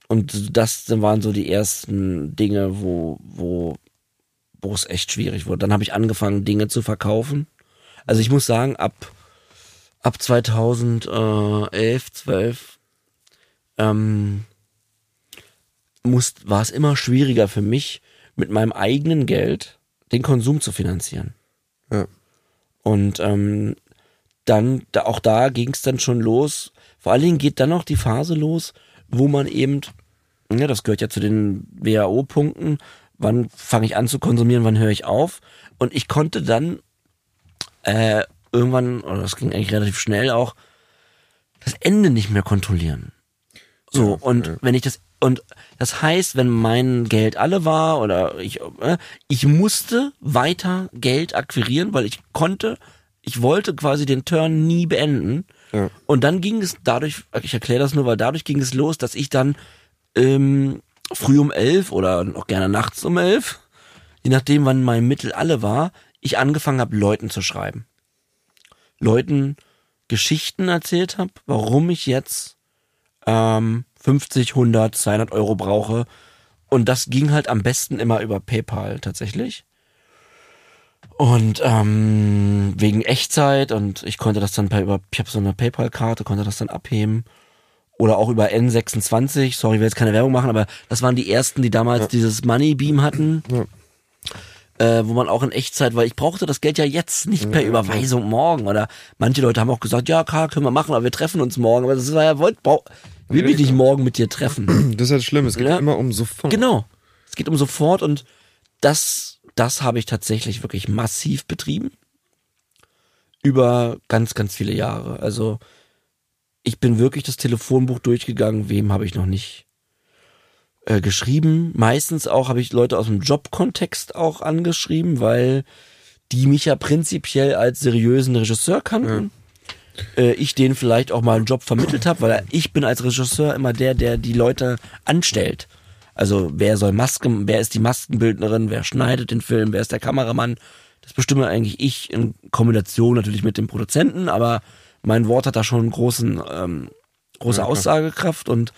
Speaker 1: Und das waren so die ersten Dinge, wo, wo, wo es echt schwierig wurde. Dann habe ich angefangen, Dinge zu verkaufen. Also ich muss sagen, ab, ab 2011, 12 ähm, muss, war es immer schwieriger für mich, mit meinem eigenen Geld den Konsum zu finanzieren.
Speaker 2: Ja.
Speaker 1: Und ähm, dann, da, auch da ging es dann schon los. Vor allen Dingen geht dann noch die Phase los, wo man eben, ja, das gehört ja zu den WHO-Punkten, wann fange ich an zu konsumieren, wann höre ich auf. Und ich konnte dann äh, irgendwann, oder das ging eigentlich relativ schnell auch, das Ende nicht mehr kontrollieren. So, und
Speaker 2: ja.
Speaker 1: wenn ich das, und das heißt, wenn mein Geld alle war oder ich, äh, ich musste weiter Geld akquirieren, weil ich konnte, ich wollte quasi den Turn nie beenden.
Speaker 2: Ja.
Speaker 1: Und dann ging es dadurch, ich erkläre das nur, weil dadurch ging es los, dass ich dann ähm, früh um elf oder noch gerne nachts um elf, je nachdem, wann mein Mittel alle war, ich angefangen habe, Leuten zu schreiben. Leuten Geschichten erzählt habe, warum ich jetzt ähm, 50, 100, 200 Euro brauche. Und das ging halt am besten immer über PayPal tatsächlich. Und ähm, wegen Echtzeit und ich konnte das dann per, über, ich habe so eine PayPal-Karte, konnte das dann abheben. Oder auch über N26, sorry, ich will jetzt keine Werbung machen, aber das waren die ersten, die damals dieses Moneybeam hatten.
Speaker 2: Ja.
Speaker 1: Äh, wo man auch in Echtzeit, weil ich brauchte das Geld ja jetzt, nicht per Überweisung morgen. Oder manche Leute haben auch gesagt, ja, klar, können wir machen, aber wir treffen uns morgen. Aber das war ja, wollt, brau, will mich nicht morgen mit dir treffen.
Speaker 2: Das ist halt schlimm. Es geht
Speaker 1: Ja.
Speaker 2: immer um sofort.
Speaker 1: Genau. Es geht um sofort und das, das habe ich tatsächlich wirklich massiv betrieben. Über ganz, ganz viele Jahre. Also ich bin wirklich das Telefonbuch durchgegangen, wem habe ich noch nicht äh, geschrieben. Meistens auch habe ich Leute aus dem Jobkontext auch angeschrieben, weil die mich ja prinzipiell als seriösen Regisseur kannten. Äh, ich denen vielleicht auch mal einen Job vermittelt habe, weil ich bin als Regisseur immer der, der die Leute anstellt. Also wer soll Masken, wer ist die Maskenbildnerin, wer schneidet den Film, wer ist der Kameramann. Das bestimme eigentlich ich in Kombination natürlich mit dem Produzenten, aber mein Wort hat da schon einen großen, ähm, große
Speaker 2: Ja.
Speaker 1: Aussagekraft und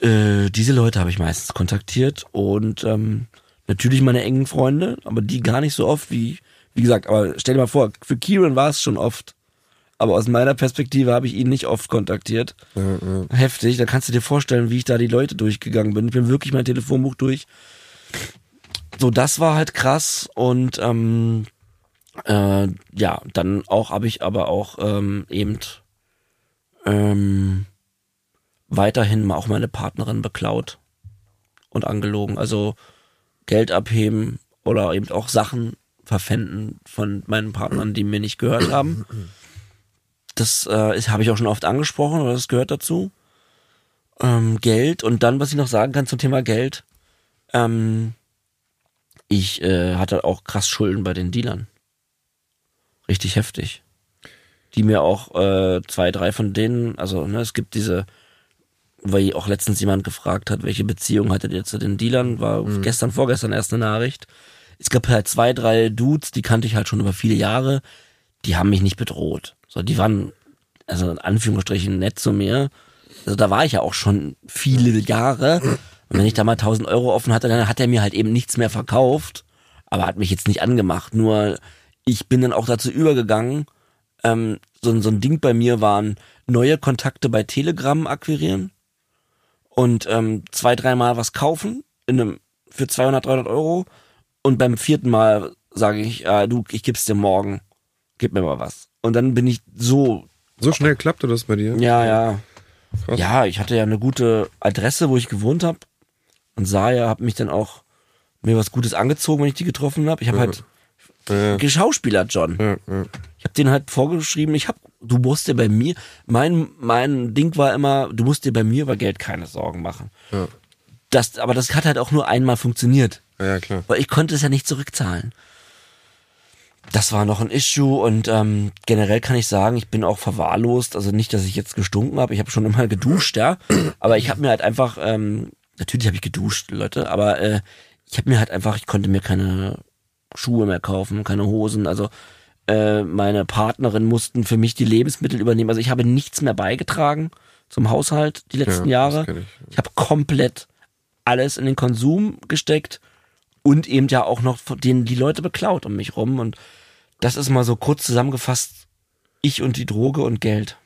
Speaker 1: äh, diese Leute habe ich meistens kontaktiert und ähm, natürlich meine engen Freunde, aber die gar nicht so oft wie, wie gesagt, aber stell dir mal vor, für Kieran war es schon oft. Aber aus meiner Perspektive habe ich ihn nicht oft kontaktiert.
Speaker 2: Ja.
Speaker 1: Heftig, da kannst du dir vorstellen, wie ich da die Leute durchgegangen bin. Ich bin wirklich mein Telefonbuch durch. so, das war halt krass und ähm, äh, ja, dann auch habe ich aber auch ähm, eben ähm, weiterhin auch meine Partnerin beklaut und angelogen. Also Geld abheben oder eben auch Sachen verpfänden von meinen Partnern, die mir nicht gehört haben. Das äh, habe ich auch schon oft angesprochen, oder das gehört dazu. Ähm, Geld und dann, was ich noch sagen kann zum Thema Geld, ähm, ich äh, hatte auch krass Schulden bei den Dealern. Richtig heftig. Die mir auch äh, zwei, drei von denen, also ne, es gibt diese, weil auch letztens jemand gefragt hat, welche Beziehung hattet ihr zu den Dealern, war mhm. gestern, vorgestern erst eine Nachricht. Es gab halt zwei, drei Dudes, die kannte ich halt schon über viele Jahre, die haben mich nicht bedroht. So, die waren, also in Anführungsstrichen nett zu mir. Also da war ich ja auch schon viele Jahre. Und wenn ich da mal 1000 Euro offen hatte, dann hat er mir halt eben nichts mehr verkauft, aber hat mich jetzt nicht angemacht. Nur ich bin dann auch dazu übergegangen, ähm, so, so ein Ding bei mir waren neue Kontakte bei Telegram akquirieren und ähm, zwei, dreimal was kaufen in einem, für 200, 300 Euro und beim vierten Mal sage ich, äh, du, ich gib's dir morgen, gib mir mal was. Und dann bin ich so...
Speaker 2: So schnell klappte das bei dir?
Speaker 1: Ja, ja. Krass. Ja, ich hatte ja eine gute Adresse, wo ich gewohnt habe und Saya hat mich dann auch mir was Gutes angezogen, wenn ich die getroffen habe. Ich habe halt ja. geschauspielert, John. Ja, ja. Ich habe den halt vorgeschrieben, ich habe, du musst dir bei mir, mein, mein Ding war immer, du musst dir bei mir über Geld keine Sorgen machen. Ja. Das, aber das hat halt auch nur einmal funktioniert.
Speaker 2: Ja, klar.
Speaker 1: Weil ich konnte es ja nicht zurückzahlen. Das war noch ein Issue und ähm, generell kann ich sagen, ich bin auch verwahrlost. Also nicht, dass ich jetzt gestunken habe, ich habe schon immer geduscht, ja. Aber ich habe mir halt einfach, ähm, natürlich habe ich geduscht, Leute, aber äh, ich habe mir halt einfach, ich konnte mir keine Schuhe mehr kaufen, keine Hosen. Also äh, meine Partnerin mussten für mich die Lebensmittel übernehmen. Also ich habe nichts mehr beigetragen zum Haushalt die letzten ja, Jahre. Ich, ich habe komplett alles in den Konsum gesteckt und eben ja auch noch den die Leute beklaut um mich rum. Und das ist mal so kurz zusammengefasst, ich und die Droge und Geld.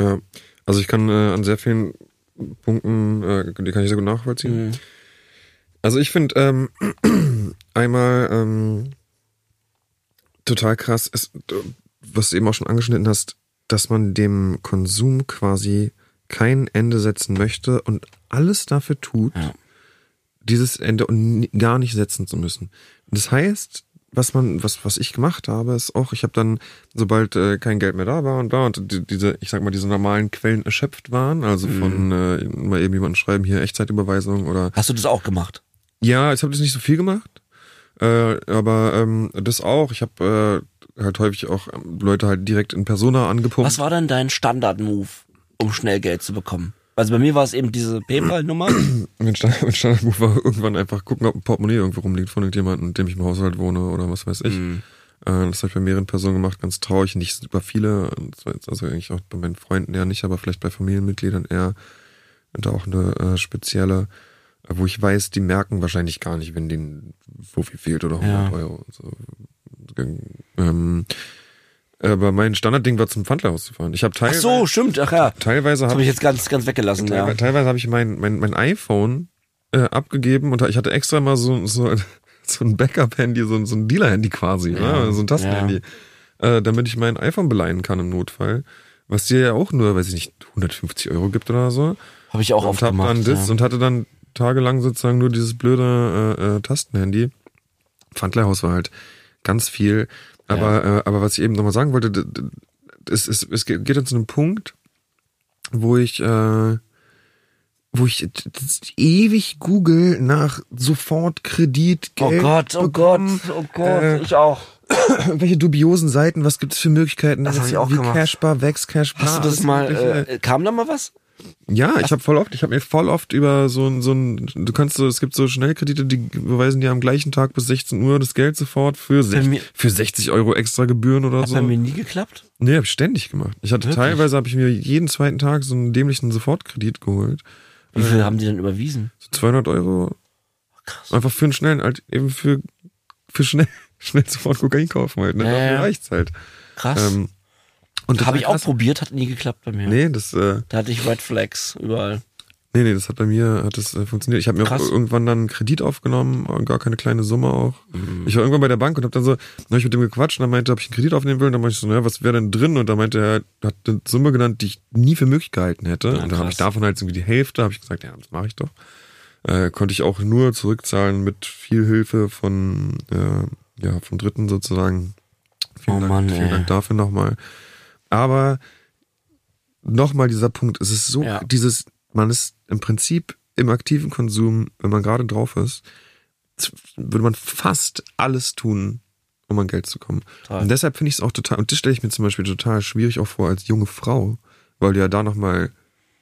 Speaker 2: Ja, also ich kann äh, an sehr vielen Punkten, äh, die kann ich sehr gut nachvollziehen. Mhm. Also ich finde ähm, einmal ähm, total krass, ist, was du eben auch schon angeschnitten hast, dass man dem Konsum quasi kein Ende setzen möchte und alles dafür tut, ja. dieses Ende und gar nicht setzen zu müssen. Das heißt, was man, was, was ich gemacht habe, ist auch, ich habe dann, sobald äh, kein Geld mehr da war und da und die, diese, ich sag mal, diese normalen Quellen erschöpft waren, also von mhm. äh, mal eben jemanden schreiben, hier Echtzeitüberweisung oder.
Speaker 1: Hast du das auch gemacht?
Speaker 2: Ja, ich habe das nicht so viel gemacht. Äh, aber ähm, das auch. Ich habe äh, halt häufig auch ähm, Leute halt direkt in Persona angepumpt.
Speaker 1: Was war denn dein Standard-Move, um schnell Geld zu bekommen? Also bei mir war es eben diese PayPal-Nummer.
Speaker 2: mein Standard-Move war irgendwann einfach gucken, ob ein Portemonnaie irgendwo rumliegt von irgendjemandem, mit dem ich im Haushalt wohne oder was weiß ich. Mm. Äh, das habe ich bei mehreren Personen gemacht, ganz traurig. Nicht super viele, also eigentlich auch bei meinen Freunden eher nicht, aber vielleicht bei Familienmitgliedern eher. Und auch eine äh, spezielle wo ich weiß, die merken wahrscheinlich gar nicht, wenn denen so viel fehlt oder 100 ja. Euro. So. Ähm, aber mein Standardding war zum Pfandleihhaus zu fahren. Ich habe teilweise.
Speaker 1: Ach so, stimmt, ach ja.
Speaker 2: Teilweise habe
Speaker 1: ich jetzt ganz, ganz weggelassen.
Speaker 2: Teilweise,
Speaker 1: ja.
Speaker 2: teilweise habe ich mein, mein, mein iPhone äh, abgegeben und ich hatte extra mal so, so, so ein Backup-Handy, so, so ein Dealer-Handy quasi, ne? ja. ne? so ein Tastenhandy, ja. äh, damit ich mein iPhone beleihen kann im Notfall. Was dir ja auch nur, weiß ich nicht, 150 Euro gibt oder so.
Speaker 1: Habe ich auch
Speaker 2: und
Speaker 1: oft gemacht.
Speaker 2: Dann das ja. Und hatte dann tagelang sozusagen nur dieses blöde äh, äh, Tastenhandy. Pfandleihhaus war halt ganz viel. Aber, ja. äh, aber was ich eben nochmal sagen wollte, es, es, es geht dann zu einem Punkt, wo ich, äh, wo ich ewig google nach Sofortkredit.
Speaker 1: Oh Gott, oh bekommen. Gott, oh Gott, äh, ich auch.
Speaker 2: Welche dubiosen Seiten, was gibt es für Möglichkeiten?
Speaker 1: Das, das ich auch wie gemacht.
Speaker 2: Cashbar, Vex, Cashbar.
Speaker 1: Hast du das mal, äh, kam da mal was?
Speaker 2: Ja, ich habe voll oft, ich habe mir voll oft über so ein, so ein, du kannst so, es gibt so Schnellkredite, die beweisen dir am gleichen Tag bis 16 Uhr das Geld sofort für, sech, für 60 Euro extra Gebühren oder
Speaker 1: hat
Speaker 2: so.
Speaker 1: Hat bei mir nie geklappt?
Speaker 2: Nee, hab ich ständig gemacht. Ich hatte Wirklich? teilweise, habe ich mir jeden zweiten Tag so einen dämlichen Sofortkredit geholt.
Speaker 1: Wie viel äh, haben die denn überwiesen?
Speaker 2: So 200 Euro. Krass. Einfach für einen schnellen, halt eben für, für schnell, schnell sofort Kokain kaufen halt, ne? Ja, Dafür reicht's halt.
Speaker 1: Krass. Ähm, und habe ich auch probiert, hat nie geklappt bei mir.
Speaker 2: Nee, das. Äh,
Speaker 1: da hatte ich Red Flags überall.
Speaker 2: Nee, nee, das hat bei mir hat das äh, funktioniert. Ich habe mir auch
Speaker 1: Krass.
Speaker 2: irgendwann dann einen Kredit aufgenommen, äh, gar keine kleine Summe auch.
Speaker 1: Mhm.
Speaker 2: Ich war irgendwann bei der Bank und habe dann so, dann hab ich mit dem gequatscht und dann meinte, ob ich einen Kredit aufnehmen will. Und dann meinte ich so, naja, was wäre denn drin? Und dann meinte er, hat eine Summe genannt, die ich nie für möglich gehalten hätte.
Speaker 1: Ja,
Speaker 2: und dann habe ich davon halt irgendwie die Hälfte, habe ich gesagt, ja, das mache ich doch. Äh, konnte ich auch nur zurückzahlen mit viel Hilfe von, äh, ja, vom Dritten sozusagen. Vielen
Speaker 1: Oh
Speaker 2: Dank,
Speaker 1: Mann,
Speaker 2: vielen
Speaker 1: ey.
Speaker 2: Dank dafür nochmal. Aber nochmal dieser Punkt, es ist so,
Speaker 1: Ja.
Speaker 2: dieses, man ist im Prinzip im aktiven Konsum, wenn man gerade drauf ist, würde man fast alles tun, um an Geld zu kommen.
Speaker 1: Total.
Speaker 2: Und deshalb finde ich es auch total, und das stelle ich mir zum Beispiel total schwierig auch vor als junge Frau, weil du ja da nochmal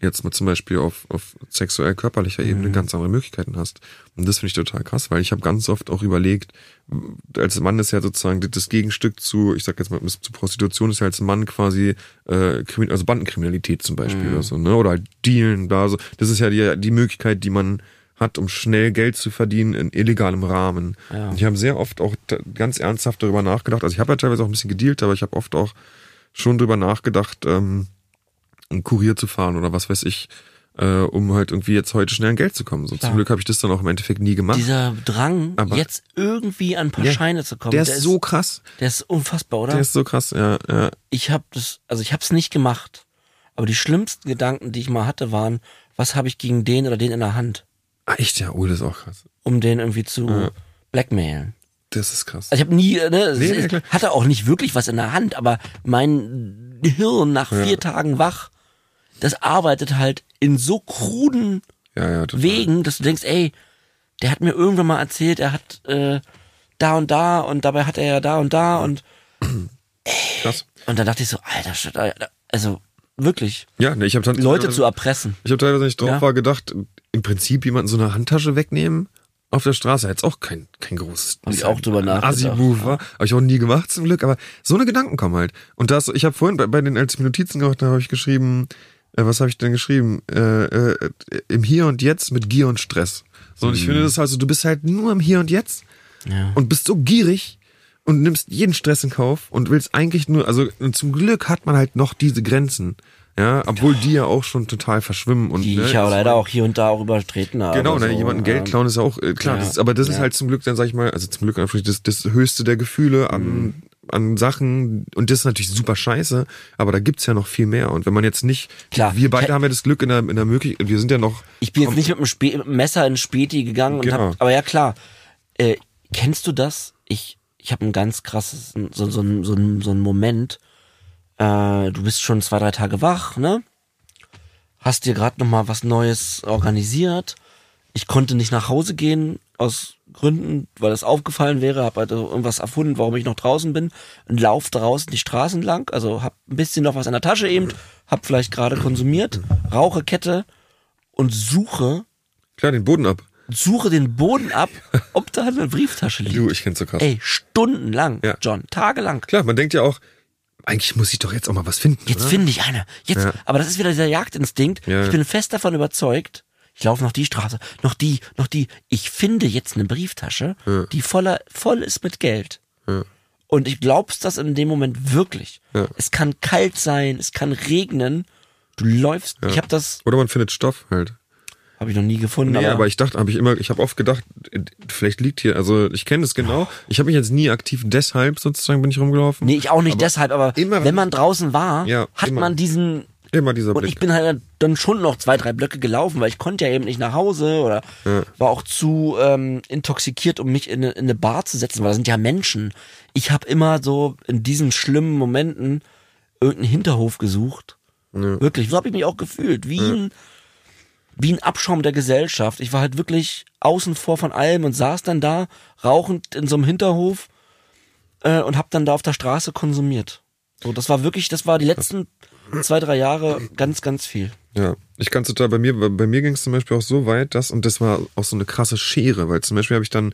Speaker 2: jetzt mal zum Beispiel auf, auf sexuell körperlicher Ebene
Speaker 1: Mhm.
Speaker 2: ganz andere Möglichkeiten hast. Und das finde ich total krass, weil ich habe ganz oft auch überlegt, als Mann ist ja sozusagen das Gegenstück zu, ich sag jetzt mal, zu Prostitution ist ja als Mann quasi, äh, also Bandenkriminalität zum Beispiel
Speaker 1: Mhm.
Speaker 2: oder so, ne? Oder halt Dealen da so. Das ist ja die, die Möglichkeit, die man hat, um schnell Geld zu verdienen in illegalem Rahmen.
Speaker 1: Ja.
Speaker 2: Und ich habe sehr oft auch ganz ernsthaft darüber nachgedacht. Also ich habe ja teilweise auch ein bisschen gedealt, aber ich habe oft auch schon drüber nachgedacht, ähm, einen Kurier zu fahren oder was weiß ich, äh, um halt irgendwie jetzt heute schnell an Geld zu kommen. So,
Speaker 1: Klar.
Speaker 2: zum Glück habe ich das dann auch im Endeffekt nie gemacht.
Speaker 1: Dieser Drang,
Speaker 2: Aber-
Speaker 1: jetzt irgendwie an ein paar
Speaker 2: Ja,
Speaker 1: Scheine zu kommen,
Speaker 2: der ist so krass.
Speaker 1: der ist unfassbar, oder?
Speaker 2: Der ist so krass, ja, ja.
Speaker 1: ich habe das, also ich habe es nicht gemacht, aber die schlimmsten Gedanken, die ich mal hatte, waren, was habe ich gegen den oder den in der Hand,
Speaker 2: Ah, echt, ja, oh, das ist auch krass.
Speaker 1: um den irgendwie zu
Speaker 2: Ja.
Speaker 1: blackmailen.
Speaker 2: Das ist krass.
Speaker 1: Also ich habe nie, ne,
Speaker 2: Nee, klar.
Speaker 1: hatte auch nicht wirklich was in der Hand, aber mein Hirn nach vier Tagen wach, das arbeitet halt in so kruden
Speaker 2: ja, ja.
Speaker 1: Wegen, dass du denkst, ey, der hat mir irgendwann mal erzählt, er hat äh, da und da und dabei hat er ja da und da und
Speaker 2: Krass.
Speaker 1: und dann dachte ich so, alter, shit, also wirklich
Speaker 2: Ja, ne, ich habe dann
Speaker 1: Leute zu erpressen.
Speaker 2: Ich habe teilweise nicht drauf
Speaker 1: Ja.
Speaker 2: war gedacht, im Prinzip jemanden so eine Handtasche wegnehmen auf der Straße, jetzt auch kein kein großes
Speaker 1: Hab ich auch drüber nachgedacht,
Speaker 2: Assi-Move war, habe ich auch nie gemacht zum Glück, aber so eine Gedanken kommen halt. Und das, ich habe vorhin bei, bei den als Notizen gemacht habe, habe ich geschrieben, äh, was habe ich denn geschrieben? Äh, äh, Im Hier und Jetzt mit Gier und Stress. So und ich finde das halt so, du bist halt nur im Hier und Jetzt
Speaker 1: Ja.
Speaker 2: und bist so gierig und nimmst jeden Stress in Kauf und willst eigentlich nur, also zum Glück hat man halt noch diese Grenzen. Ja, obwohl die ja auch schon total verschwimmen und
Speaker 1: die
Speaker 2: ne,
Speaker 1: ich ja leider auch hier und da auch übertreten habe.
Speaker 2: Genau, ne,
Speaker 1: so,
Speaker 2: jemanden Geld klauen ist ja auch äh, klar,
Speaker 1: ja,
Speaker 2: das ist, aber das ist
Speaker 1: ja.
Speaker 2: halt zum Glück dann sag ich mal, also zum Glück einfach das, das höchste der Gefühle an
Speaker 1: Mhm.
Speaker 2: An Sachen und das ist natürlich super scheiße, aber da gibt's ja noch viel mehr und wenn man jetzt nicht
Speaker 1: Klar.
Speaker 2: wir beide
Speaker 1: Ich-
Speaker 2: haben ja das Glück in der in der Möglichkeit, wir sind ja noch
Speaker 1: Ich bin jetzt nicht mit dem, mit dem Messer ins Späti gegangen und
Speaker 2: Genau.
Speaker 1: hab, aber ja klar. Äh, kennst du das? Ich, ich habe ein ganz krasses, so, so, ein- so, ein- so ein Moment. Äh, du bist schon zwei, drei Tage wach, ne? Hast dir gerade noch mal was Neues organisiert. Ich konnte nicht nach Hause gehen aus Gründen, weil es aufgefallen wäre. Habe also irgendwas erfunden, warum ich noch draußen bin. Und lauf draußen die Straßen lang. Also hab ein bisschen noch was in der Tasche eben. Hab vielleicht gerade konsumiert. Rauche Kette und suche
Speaker 2: klar den Boden ab.
Speaker 1: suche den Boden ab, ob da eine Brieftasche liegt.
Speaker 2: Du, ich kenn's so krass.
Speaker 1: Ey, stundenlang,
Speaker 2: Ja.
Speaker 1: John, tagelang.
Speaker 2: Klar, man denkt ja auch, eigentlich muss ich doch jetzt auch mal was finden,
Speaker 1: Jetzt finde ich eine. Jetzt,
Speaker 2: Ja.
Speaker 1: aber das ist wieder dieser Jagdinstinkt.
Speaker 2: Ja.
Speaker 1: Ich bin fest davon überzeugt. Ich laufe noch die Straße, noch die, noch die. Ich finde jetzt eine Brieftasche,
Speaker 2: Ja.
Speaker 1: die voller, voll ist mit Geld.
Speaker 2: Ja.
Speaker 1: Und ich glaub's das in dem Moment wirklich.
Speaker 2: Ja.
Speaker 1: Es kann kalt sein, es kann regnen. Du läufst. Ich habe das,
Speaker 2: Oder man findet Stoff halt.
Speaker 1: habe ich noch nie gefunden.
Speaker 2: Nee,
Speaker 1: aber,
Speaker 2: aber ich dachte, habe ich immer, ich habe oft gedacht, vielleicht liegt hier, also ich kenne es genau. Ich habe mich jetzt nie aktiv deshalb sozusagen bin ich rumgelaufen.
Speaker 1: nee, ich auch nicht deshalb. Aber
Speaker 2: immer-
Speaker 1: wenn man draußen war,
Speaker 2: Ja,
Speaker 1: hat
Speaker 2: immer.
Speaker 1: man diesen
Speaker 2: Immer dieser
Speaker 1: Und
Speaker 2: Blick.
Speaker 1: ich bin halt dann schon noch zwei, drei Blöcke gelaufen, weil ich konnte ja eben nicht nach Hause oder
Speaker 2: Ja.
Speaker 1: war auch zu ähm, intoxikiert, um mich in eine, in eine Bar zu setzen, weil das sind ja Menschen. Ich habe immer so in diesen schlimmen Momenten irgendeinen Hinterhof gesucht.
Speaker 2: Ja.
Speaker 1: Wirklich, so habe ich mich auch gefühlt, wie ein wie ein Abschaum der Gesellschaft. Ich war halt wirklich außen vor von allem und saß dann da rauchend in so einem Hinterhof äh, und habe dann da auf der Straße konsumiert. So, das war wirklich, das war die letzten zwei, drei Jahre ganz, ganz viel.
Speaker 2: Ja, ich kann total, bei mir, bei mir ging es zum Beispiel auch so weit, dass, und das war auch so eine krasse Schere, weil zum Beispiel habe ich dann,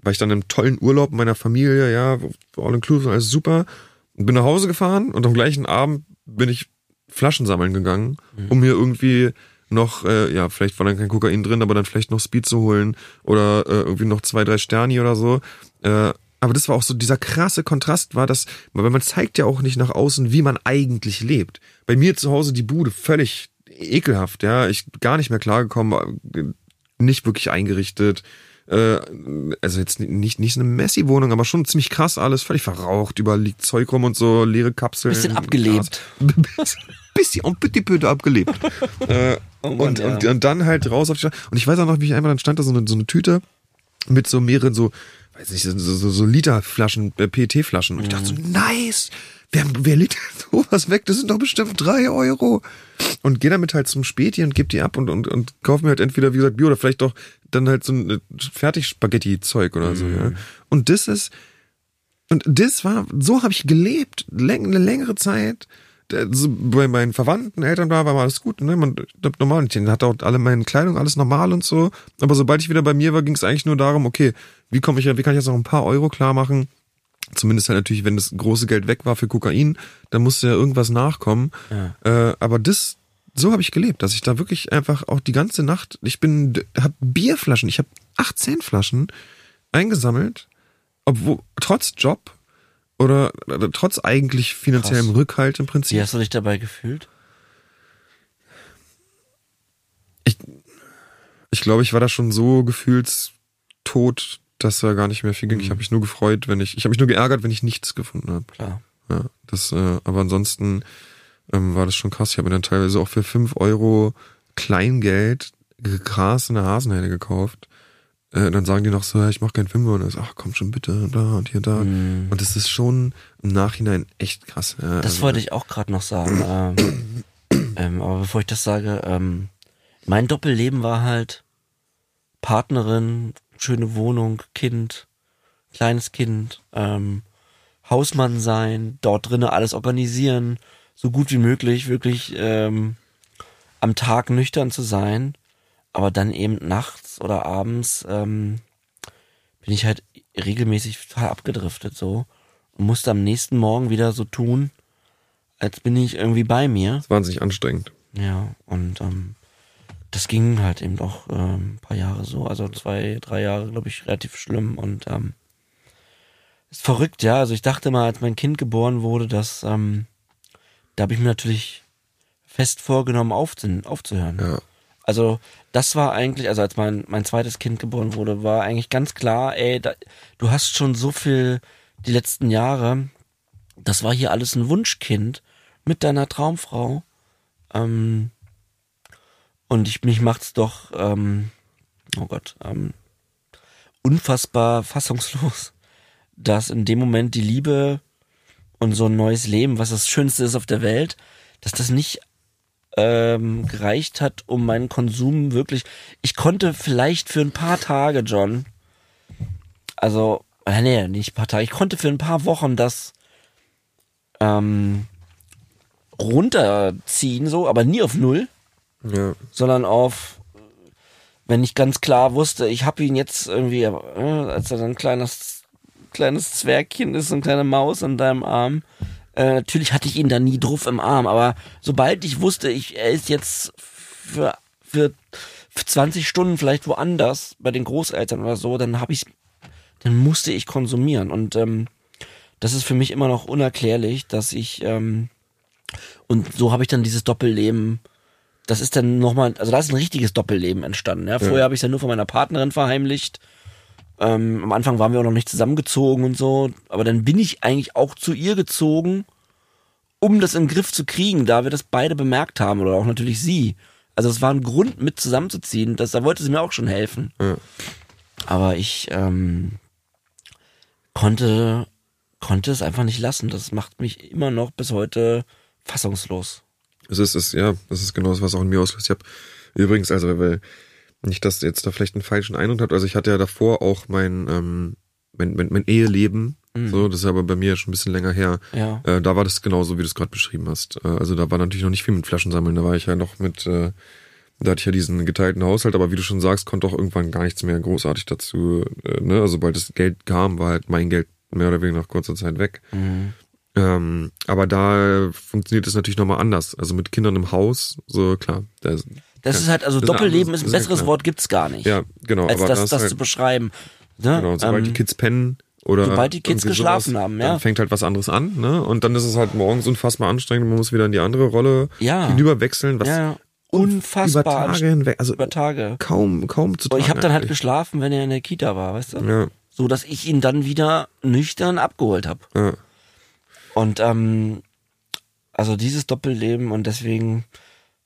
Speaker 2: war ich dann im tollen Urlaub meiner Familie, ja, all inclusive, alles super, und bin nach Hause gefahren und am gleichen Abend bin ich Flaschen sammeln gegangen, um mir irgendwie noch, äh, ja, vielleicht war dann kein Kokain drin, aber dann vielleicht noch Speed zu holen oder äh, irgendwie noch zwei, drei Sterni oder so. Äh, aber das war auch so dieser krasse Kontrast war, dass, weil man zeigt ja auch nicht nach außen, wie man eigentlich lebt. Bei mir zu Hause die Bude völlig ekelhaft, ja. Ich gar nicht mehr klargekommen, nicht wirklich eingerichtet. Äh, also jetzt nicht, nicht eine Messi-Wohnung, aber schon ziemlich krass alles, völlig verraucht, überall liegt Zeug rum und so, leere Kapseln.
Speaker 1: Bisschen abgelebt.
Speaker 2: Bisschen und petit peu abgelebt. äh,
Speaker 1: Oh Mann,
Speaker 2: und,
Speaker 1: ja.
Speaker 2: und, und dann halt raus auf die Straße. Und ich weiß auch noch, wie ich einmal, dann stand da so eine, so eine Tüte mit so mehreren so, weiß nicht, so, so, so Literflaschen, äh, PET-Flaschen. Und ich dachte so,
Speaker 1: Mhm.
Speaker 2: nice! Wer, wer legt sowas weg? Das sind doch bestimmt drei Euro. Und geh damit halt zum Späti und geb die ab und, und, und kauf mir halt entweder, wie gesagt, Bio oder vielleicht doch dann halt so ein äh, Fertig-Spaghetti-Zeug oder so,
Speaker 1: Mhm.
Speaker 2: ja. Und das ist, und das war, so habe ich gelebt, läng, eine längere Zeit. Bei meinen Verwandten, Eltern da war alles gut, ne? Man normal, ich hatte auch alle meine Kleidung, alles normal und so. Aber sobald ich wieder bei mir war, ging es eigentlich nur darum, okay, wie komme ich, wie kann ich jetzt noch ein paar Euro klar machen? Zumindest halt natürlich, wenn das große Geld weg war für Kokain, dann musste ja irgendwas nachkommen. Äh, aber das, so habe ich gelebt, dass ich da wirklich einfach auch die ganze Nacht, ich bin, hab Bierflaschen, ich habe 18 Flaschen eingesammelt, obwohl, trotz Job oder, oder trotz eigentlich finanziellem
Speaker 1: Krass.
Speaker 2: Rückhalt im
Speaker 1: Wie
Speaker 2: Prinzip.
Speaker 1: hast du dich dabei gefühlt?
Speaker 2: Ich, ich glaube, ich war da schon so gefühlstot, dass da gar nicht mehr viel ging. Ich habe mich nur gefreut, wenn ich, ich habe mich nur geärgert, wenn ich nichts gefunden habe.
Speaker 1: Klar.
Speaker 2: Ja, das, äh, aber ansonsten ähm, war das schon krass. Ich habe mir dann teilweise auch für fünf Euro Kleingeld Gras in der Hasenheide gekauft. Äh, dann sagen die noch so, ja, ich mach keinen Fünfer. Und dann ist, ach komm schon bitte, da und hier, da.
Speaker 1: Mhm.
Speaker 2: Und das ist schon im Nachhinein echt krass. Ja,
Speaker 1: Das
Speaker 2: also,
Speaker 1: wollte ich auch gerade noch sagen. ähm, ähm, aber bevor ich das sage, ähm, mein Doppelleben war halt Partnerin, schöne Wohnung, Kind, kleines Kind, ähm, Hausmann sein, dort drinnen alles organisieren, so gut wie möglich, wirklich ähm, am Tag nüchtern zu sein, aber dann eben nachts oder abends ähm, bin ich halt regelmäßig total abgedriftet so und musste am nächsten Morgen wieder so tun, als bin ich irgendwie bei mir.
Speaker 2: Das ist wahnsinnig anstrengend.
Speaker 1: Ja, und ähm, das ging halt eben auch ähm, ein paar Jahre so, also zwei, drei Jahre, glaube ich, relativ schlimm und ähm, ist verrückt, ja. Also ich dachte mal, als mein Kind geboren wurde, dass ähm, da habe ich mir natürlich fest vorgenommen, aufzu aufzuhören.
Speaker 2: Ja.
Speaker 1: Also das war eigentlich, also als mein, mein zweites Kind geboren wurde, war eigentlich ganz klar, ey, da, du hast schon so viel die letzten Jahre, das war hier alles ein Wunschkind mit deiner Traumfrau. Ähm, und ich, mich macht's doch, ähm, oh Gott, ähm, unfassbar fassungslos, dass in dem Moment die Liebe und so ein neues Leben, was das Schönste ist auf der Welt, dass das nicht ähm, gereicht hat, um meinen Konsum wirklich. Ich konnte vielleicht für ein paar Tage, John, also, äh, nee, nicht ein paar Tage, ich konnte für ein paar Wochen das ähm, runterziehen, so, aber nie auf null,
Speaker 2: Ja.
Speaker 1: sondern auf, wenn ich ganz klar wusste, ich habe ihn jetzt irgendwie, äh, als er dann ein kleines, kleines Zwergchen ist, so eine kleine Maus an deinem Arm. Äh, natürlich hatte ich ihn da nie drauf im Arm, aber sobald ich wusste, ich, er ist jetzt für, für 20 Stunden vielleicht woanders bei den Großeltern oder so, dann habe ich, dann musste ich konsumieren und ähm, das ist für mich immer noch unerklärlich, dass ich ähm, und so habe ich dann dieses Doppelleben. Das ist dann nochmal, also da ist ein richtiges Doppelleben entstanden. Ja? Vorher habe ich es ja nur von meiner Partnerin verheimlicht. Ähm, am Anfang waren wir auch noch nicht zusammengezogen und so, aber dann bin ich eigentlich auch zu ihr gezogen, um das in den Griff zu kriegen, da wir das beide bemerkt haben oder auch natürlich sie. Also es war ein Grund, mit zusammenzuziehen. Das, da wollte sie mir auch schon helfen.
Speaker 2: Ja.
Speaker 1: Aber ich ähm, konnte, konnte es einfach nicht lassen. Das macht mich immer noch bis heute fassungslos.
Speaker 2: Es ist, es, ja, das ist genau das, was auch in mir auslöst. Ich habe übrigens, also, weil nicht, dass jetzt da vielleicht einen falschen Eindruck habt, also ich hatte ja davor auch mein, ähm, mein, mein, mein Eheleben, so, das ist aber bei mir schon ein bisschen länger her.
Speaker 1: Ja.
Speaker 2: Äh, da war das genauso, wie du es gerade beschrieben hast. Äh, also da war natürlich noch nicht viel mit Flaschen sammeln, da war ich ja noch mit, äh, da hatte ich ja diesen geteilten Haushalt, aber wie du schon sagst, konnte auch irgendwann gar nichts mehr großartig dazu, äh, ne, also sobald das Geld kam, war halt mein Geld mehr oder weniger nach kurzer Zeit weg.
Speaker 1: Mhm.
Speaker 2: Ähm, aber da funktioniert es natürlich nochmal anders. Also mit Kindern im Haus, so klar. Da ist,
Speaker 1: Das
Speaker 2: ja,
Speaker 1: ist halt, also
Speaker 2: das
Speaker 1: Doppelleben ist ein
Speaker 2: ja
Speaker 1: besseres
Speaker 2: klar.
Speaker 1: Wort gibt's gar nicht.
Speaker 2: Ja, genau.
Speaker 1: als
Speaker 2: aber
Speaker 1: das,
Speaker 2: das,
Speaker 1: das
Speaker 2: halt,
Speaker 1: zu beschreiben. Ne?
Speaker 2: Genau, sobald die
Speaker 1: Ähm,
Speaker 2: Kids pennen oder
Speaker 1: sobald die Kids geschlafen
Speaker 2: sowas,
Speaker 1: haben, ja.
Speaker 2: dann fängt halt was anderes an, ne? Und dann ist es halt morgens unfassbar anstrengend, man muss wieder in die andere Rolle
Speaker 1: Ja.
Speaker 2: hinüberwechseln, was
Speaker 1: Ja, ja. unfassbar
Speaker 2: über Tage hinweg, also
Speaker 1: über Tage.
Speaker 2: kaum, kaum zu
Speaker 1: Und ich habe dann halt
Speaker 2: eigentlich.
Speaker 1: geschlafen, wenn er in der Kita war, weißt du?
Speaker 2: Ja,
Speaker 1: So, dass ich ihn dann wieder nüchtern abgeholt habe.
Speaker 2: ja.
Speaker 1: Und ähm, also dieses Doppelleben und deswegen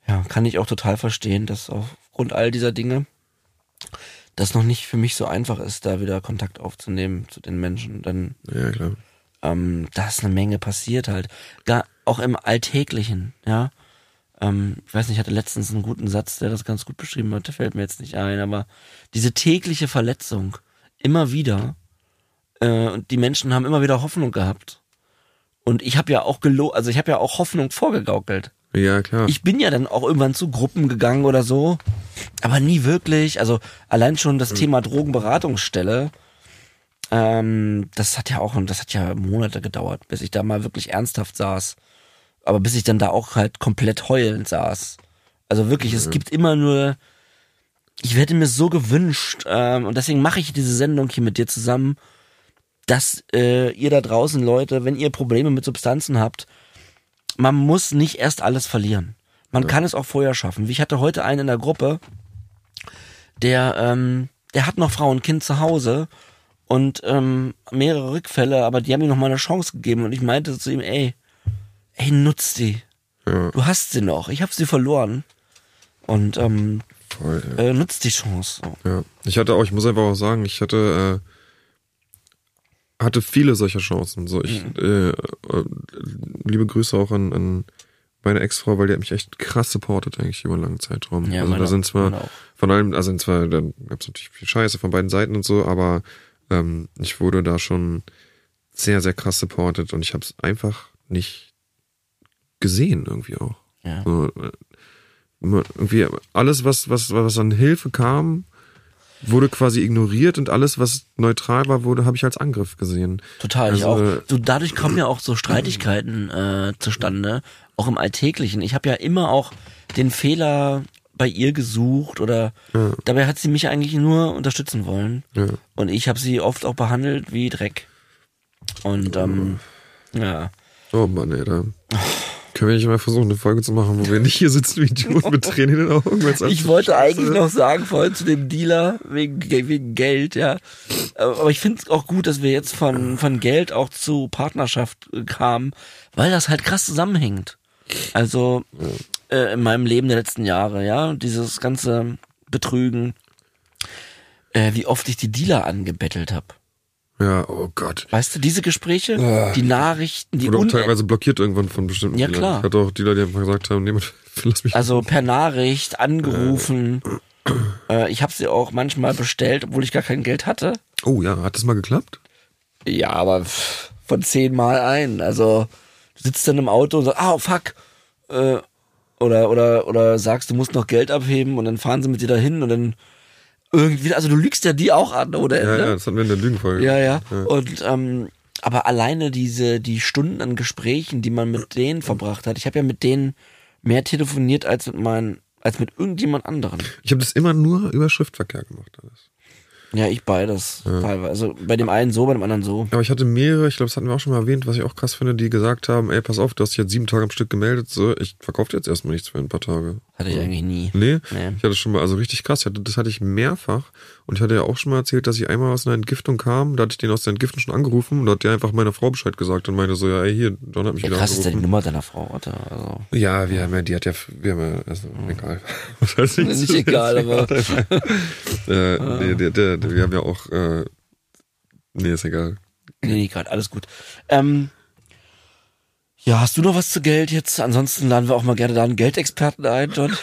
Speaker 1: ja, kann ich auch total verstehen, dass aufgrund all dieser Dinge das noch nicht für mich so einfach ist, da wieder Kontakt aufzunehmen zu den Menschen. Denn
Speaker 2: ja, klar.
Speaker 1: ähm, da ist eine Menge passiert halt. Gar auch im Alltäglichen, ja. Ähm, ich weiß nicht, ich hatte letztens einen guten Satz, der das ganz gut beschrieben hat, der fällt mir jetzt nicht ein, aber diese tägliche Verletzung, immer wieder, äh, und die Menschen haben immer wieder Hoffnung gehabt. Und ich habe ja auch gelo also ich habe ja auch Hoffnung vorgegaukelt.
Speaker 2: Ja, klar.
Speaker 1: Ich bin ja dann auch irgendwann zu Gruppen gegangen oder so, aber nie wirklich. Also allein schon das Thema Drogenberatungsstelle, ähm, das hat ja auch, das hat ja Monate gedauert, bis ich da mal wirklich ernsthaft saß. Aber bis ich dann da auch halt komplett heulend saß. Also wirklich, es gibt immer nur, ich hätte mir so gewünscht, ähm, und deswegen mache ich diese Sendung hier mit dir zusammen, dass äh, ihr da draußen, Leute, wenn ihr Probleme mit Substanzen habt, man muss nicht erst alles verlieren. Man kann es auch vorher schaffen. Wie Ich hatte heute einen in der Gruppe, der, ähm, der hat noch Frau und Kind zu Hause und ähm, mehrere Rückfälle, aber die haben ihm noch mal eine Chance gegeben und ich meinte zu ihm, ey, ey, nutz die.
Speaker 2: ja,
Speaker 1: Du hast sie noch. Ich habe sie verloren. Und ähm,
Speaker 2: voll. Ja.
Speaker 1: äh, nutz die Chance. So.
Speaker 2: ja. Ich hatte auch, ich muss einfach auch sagen, ich hatte, äh, hatte viele solcher Chancen. So, ich, äh, äh, liebe Grüße auch an, an meine Ex-Frau, weil die hat mich echt krass supportet eigentlich über einen langen Zeitraum.
Speaker 1: Ja,
Speaker 2: also da sind zwar von allem, also sind zwar, da gab es natürlich viel Scheiße von beiden Seiten und so, aber ähm, ich wurde da schon sehr, sehr krass supportet und ich habe es einfach nicht gesehen irgendwie auch.
Speaker 1: Ja.
Speaker 2: So, äh, irgendwie alles, was, was, was an Hilfe kam, wurde quasi ignoriert und alles, was neutral war, wurde, habe ich als Angriff gesehen.
Speaker 1: Total, ich
Speaker 2: Also,
Speaker 1: auch. So, dadurch kommen ja auch so Streitigkeiten äh, zustande, auch im Alltäglichen. Ich habe ja immer auch den Fehler bei ihr gesucht oder dabei hat sie mich eigentlich nur unterstützen wollen.
Speaker 2: Ja.
Speaker 1: Und ich habe sie oft auch behandelt wie Dreck. Und ähm, ja.
Speaker 2: Oh Mann, ey, da können wir nicht mal versuchen, eine Folge zu machen, wo wir nicht hier sitzen wie Idioten mit Tränen in den Augen.
Speaker 1: Ich wollte
Speaker 2: scheiße
Speaker 1: eigentlich noch sagen, vorhin zu dem Dealer, wegen, wegen Geld, ja. Aber ich finde es auch gut, dass wir jetzt von, von Geld auch zu Partnerschaft äh, kamen, weil das halt krass zusammenhängt. Also äh, in meinem Leben der letzten Jahre, ja, dieses ganze Betrügen, äh, wie oft ich die Dealer angebettelt habe.
Speaker 2: Ja, oh Gott.
Speaker 1: Weißt du, diese Gespräche,
Speaker 2: Ah.
Speaker 1: die Nachrichten, die
Speaker 2: Wurde auch teilweise blockiert irgendwann von bestimmten
Speaker 1: Ja,
Speaker 2: Dealern.
Speaker 1: klar.
Speaker 2: Ich hatte auch Dealer, die einfach gesagt haben, nee, lass mich.
Speaker 1: Also per Nachricht angerufen. Äh, ich habe sie auch manchmal bestellt, obwohl ich gar kein Geld hatte.
Speaker 2: oh ja, hat das mal geklappt?
Speaker 1: Ja, aber von zehnmal ein. Also du sitzt dann im Auto und sagst, ah, fuck. Äh, oder, oder, oder sagst, du musst noch Geld abheben und dann fahren sie mit dir dahin und dann irgendwie, also du lügst ja die auch an, oder?
Speaker 2: Ja,
Speaker 1: ne?
Speaker 2: ja, das hatten wir in der Lügenfolge.
Speaker 1: Ja, ja. Und ähm, aber alleine diese die Stunden an Gesprächen, die man mit denen verbracht hat. Ich habe ja mit denen mehr telefoniert als mit meinen als mit irgendjemand anderen.
Speaker 2: Ich habe das immer nur über Schriftverkehr gemacht. Alles.
Speaker 1: Ja, ich beides. Teilweise. Also bei dem einen so, bei dem anderen so.
Speaker 2: Aber ich hatte mehrere, ich glaube, das hatten wir auch schon mal erwähnt, was ich auch krass finde, die gesagt haben, ey, pass auf, du hast dich jetzt sieben Tage am Stück gemeldet, so, ich verkaufe jetzt erstmal nichts für ein paar Tage.
Speaker 1: Hatte ich eigentlich nie.
Speaker 2: Nee,
Speaker 1: Nee.
Speaker 2: ich hatte schon mal, also richtig krass, hatte, das hatte ich mehrfach und ich hatte ja auch schon mal erzählt, dass ich einmal aus einer Entgiftung kam, da hatte ich den aus der Entgiftung schon angerufen und da hat der einfach meiner Frau Bescheid gesagt und meinte so, ja, ey, hier, John hat mich
Speaker 1: Ja,
Speaker 2: wieder
Speaker 1: krass ist ja die
Speaker 2: angerufen.
Speaker 1: Nummer deiner Frau, oder? Also.
Speaker 2: Ja, wir haben ja, die hat ja, wir haben ja, also, egal. Was heißt nicht,
Speaker 1: Nicht egal, aber-
Speaker 2: äh, nee, der, der, der, wir haben ja auch, äh, nee, ist egal.
Speaker 1: Nee, nee, gerade, alles gut. Ähm, ja, hast du noch was zu Geld jetzt? Ansonsten laden wir auch mal gerne da einen Geldexperten ein, John.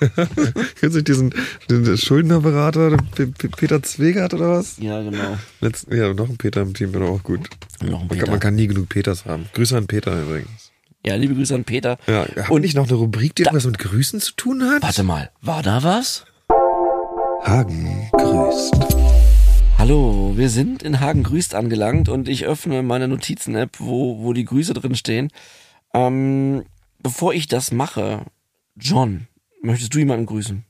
Speaker 2: Kennst du diesen, den Schuldnerberater, den P- P- Peter Zwegert oder was?
Speaker 1: Ja, genau.
Speaker 2: Letzten, ja, noch ein Peter im Team wäre doch auch gut.
Speaker 1: Noch ein
Speaker 2: Man kann, man kann nie genug Peters haben. Grüße an Peter übrigens.
Speaker 1: Ja, liebe Grüße an Peter.
Speaker 2: Ja, haben
Speaker 1: Und
Speaker 2: nicht noch eine Rubrik, die irgendwas mit Grüßen zu tun hat?
Speaker 1: warte mal, war da was?
Speaker 2: Hagen grüßt.
Speaker 1: Hallo, wir sind in Hagen grüßt angelangt und ich öffne meine Notizen-App, wo, wo die Grüße drin stehen. Ähm, bevor ich das mache, John, möchtest du jemanden grüßen?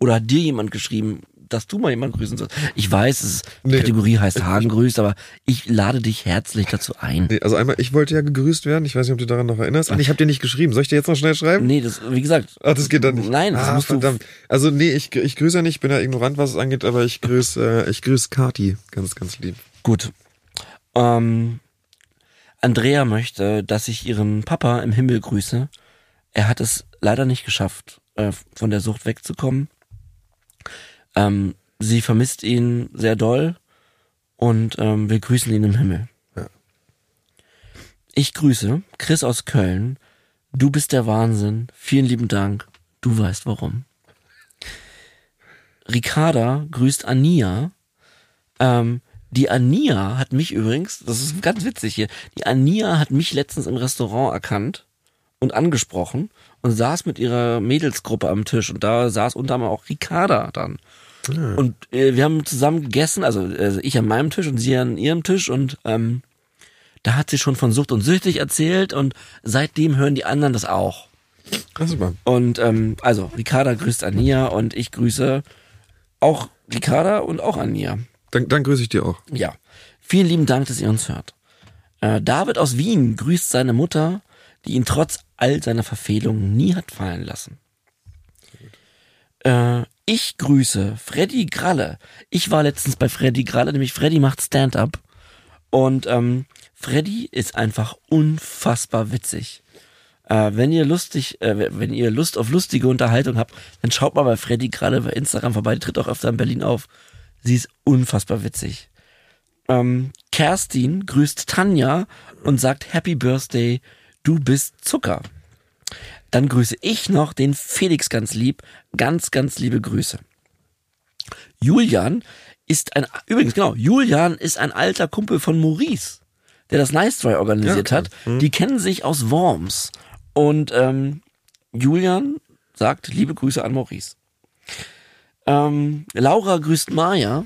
Speaker 1: Oder hat dir jemand geschrieben, dass du mal jemanden grüßen sollst. Ich weiß, es, die
Speaker 2: Nee.
Speaker 1: Kategorie heißt Hagen grüßt, aber ich lade dich herzlich dazu ein.
Speaker 2: Nee, also einmal, ich wollte ja gegrüßt werden. Ich weiß nicht, ob du daran noch erinnerst. Und ich habe dir nicht geschrieben. Soll ich dir jetzt noch schnell schreiben?
Speaker 1: Nee, das, wie gesagt.
Speaker 2: Ach, das geht dann nicht.
Speaker 1: Nein, das
Speaker 2: ah,
Speaker 1: musst
Speaker 2: verdammt. Also nee, ich, ich grüße ja nicht, ich bin ja ignorant, was es angeht, aber ich grüße, äh, ich grüße Kati. Ganz, ganz lieb.
Speaker 1: du. Gut. Ähm, Andrea möchte, dass ich ihren Papa im Himmel grüße. Er hat es leider nicht geschafft, äh, von der Sucht wegzukommen. Ähm, sie vermisst ihn sehr doll und ähm, wir grüßen ihn im Himmel.
Speaker 2: Ja.
Speaker 1: Ich grüße Chris aus Köln. Du bist der Wahnsinn. Vielen lieben Dank. Du weißt warum. Ricarda grüßt Ania. Ähm, die Ania hat mich übrigens, das ist ganz witzig hier, die Ania hat mich letztens im Restaurant erkannt und angesprochen und saß mit ihrer Mädelsgruppe am Tisch und da saß unter anderem auch Ricarda dann. Und äh, wir haben zusammen gegessen, also, also ich an meinem Tisch und sie an ihrem Tisch und ähm, da hat sie schon von Sucht und Süchtig erzählt und seitdem hören die anderen das auch.
Speaker 2: Ach, super.
Speaker 1: Und ähm, also Ricarda grüßt Ania und ich grüße auch Ricarda und auch Ania.
Speaker 2: Dann, dann grüße ich dir auch.
Speaker 1: Ja. Vielen lieben Dank, dass ihr uns hört. Äh, David aus Wien grüßt seine Mutter, die ihn trotz all seiner Verfehlungen nie hat fallen lassen. Äh, ich grüße Freddy Gralle. Ich war letztens bei Freddy Gralle, nämlich Freddy macht Stand-up. Und ähm, Freddy ist einfach unfassbar witzig. Äh, wenn ihr lustig, äh, wenn ihr Lust auf lustige Unterhaltung habt, dann schaut mal bei Freddy Gralle bei Instagram vorbei. Die tritt auch öfter in Berlin auf. Sie ist unfassbar witzig. Ähm, Kerstin grüßt Tanja und sagt Happy Birthday, du bist Zucker. Dann grüße ich noch den Felix ganz lieb. Ganz, ganz liebe Grüße. Julian ist ein, übrigens genau, Julian ist ein alter Kumpel von Maurice, der das Nice Try organisiert
Speaker 2: Ja,
Speaker 1: hat. Die kennen sich aus Worms. Und ähm, Julian sagt liebe Grüße an Maurice. Ähm, Laura grüßt Maya.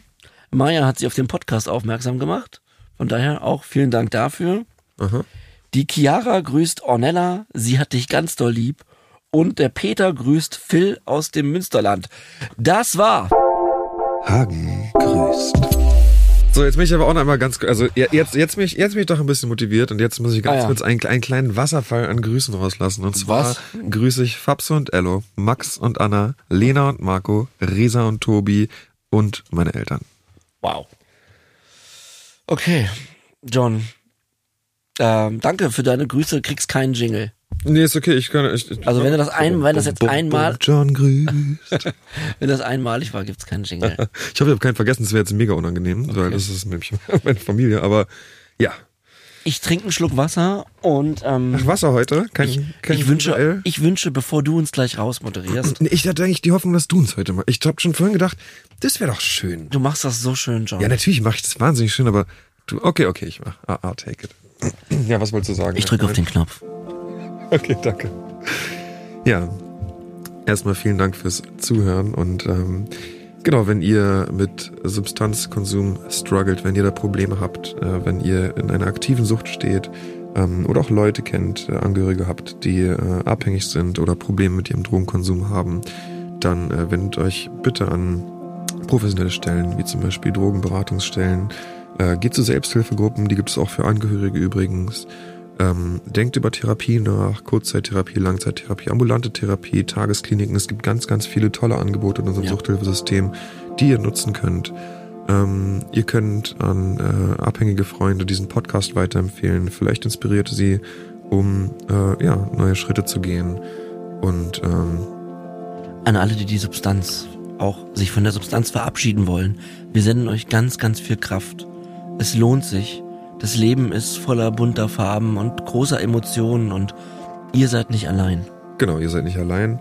Speaker 1: Maya hat sie auf den Podcast aufmerksam gemacht. Von daher auch vielen Dank dafür.
Speaker 2: Aha.
Speaker 1: Die Chiara grüßt Ornella, sie hat dich ganz doll lieb. Und der Peter grüßt Phil aus dem Münsterland. Das war
Speaker 2: Hagen grüßt. So, jetzt bin ich aber auch noch einmal ganz, also jetzt, jetzt bin ich, jetzt bin ich doch ein bisschen motiviert und jetzt muss ich ganz
Speaker 1: Ah, ja.
Speaker 2: kurz einen, einen kleinen Wasserfall an Grüßen rauslassen. Und zwar
Speaker 1: Was?
Speaker 2: grüße ich Fabse und Ello, Max und Anna, Lena und Marco, Resa und Tobi und meine Eltern.
Speaker 1: Wow. Okay, John. Ähm, danke für deine Grüße, kriegst keinen Jingle.
Speaker 2: Nee, ist okay, ich kann, ich,
Speaker 1: Also wenn du das ein, wenn das jetzt einmal,
Speaker 2: John grüßt.
Speaker 1: wenn das einmalig war, gibt's keinen Jingle.
Speaker 2: ich hoffe, ich habe keinen vergessen, das wäre jetzt mega unangenehm, weil das ist nämlich meine Familie, aber ja.
Speaker 1: Ich trinke einen Schluck Wasser und ähm,
Speaker 2: Ach, Wasser heute? Kein,
Speaker 1: ich,
Speaker 2: kein
Speaker 1: ich wünsche, ich wünsche, bevor du uns gleich rausmoderierst,
Speaker 2: Ich hatte eigentlich die Hoffnung, dass du uns heute mal. Ich habe schon vorhin gedacht, das wäre doch schön.
Speaker 1: du machst das so schön, John.
Speaker 2: Ja, natürlich mache ich das wahnsinnig schön, aber du, okay, okay, ich mach. Ah, I'll take it. Ja, was wolltest du sagen?
Speaker 1: ich drücke auf den Knopf.
Speaker 2: Okay, danke. Ja, erstmal vielen Dank fürs Zuhören und ähm, genau, wenn ihr mit Substanzkonsum struggelt, wenn ihr da Probleme habt, äh, wenn ihr in einer aktiven Sucht steht ähm, oder auch Leute kennt, äh, Angehörige habt, die äh, abhängig sind oder Probleme mit ihrem Drogenkonsum haben, dann äh, wendet euch bitte an professionelle Stellen, wie zum Beispiel Drogenberatungsstellen. Äh, geht zu Selbsthilfegruppen, die gibt es auch für Angehörige übrigens. Ähm, denkt über Therapie nach, Kurzzeittherapie, Langzeittherapie, ambulante Therapie, Tageskliniken. Es gibt ganz, ganz viele tolle Angebote in unserem
Speaker 1: Ja.
Speaker 2: Suchthilfesystem, die ihr nutzen könnt. Ähm, ihr könnt an äh, abhängige Freunde diesen Podcast weiterempfehlen. Vielleicht inspiriert sie, um äh, ja, neue Schritte zu gehen. Und ähm,
Speaker 1: An alle, die die Substanz auch sich von der Substanz verabschieden wollen. Wir senden euch ganz, ganz viel Kraft. Es lohnt sich. Das Leben ist voller bunter Farben und großer Emotionen und ihr seid nicht allein.
Speaker 2: Genau, ihr seid nicht allein.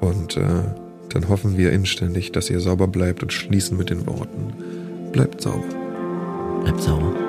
Speaker 2: Und äh, dann hoffen wir inständig, dass ihr sauber bleibt und schließen mit den Worten. Bleibt sauber.
Speaker 1: Bleibt sauber.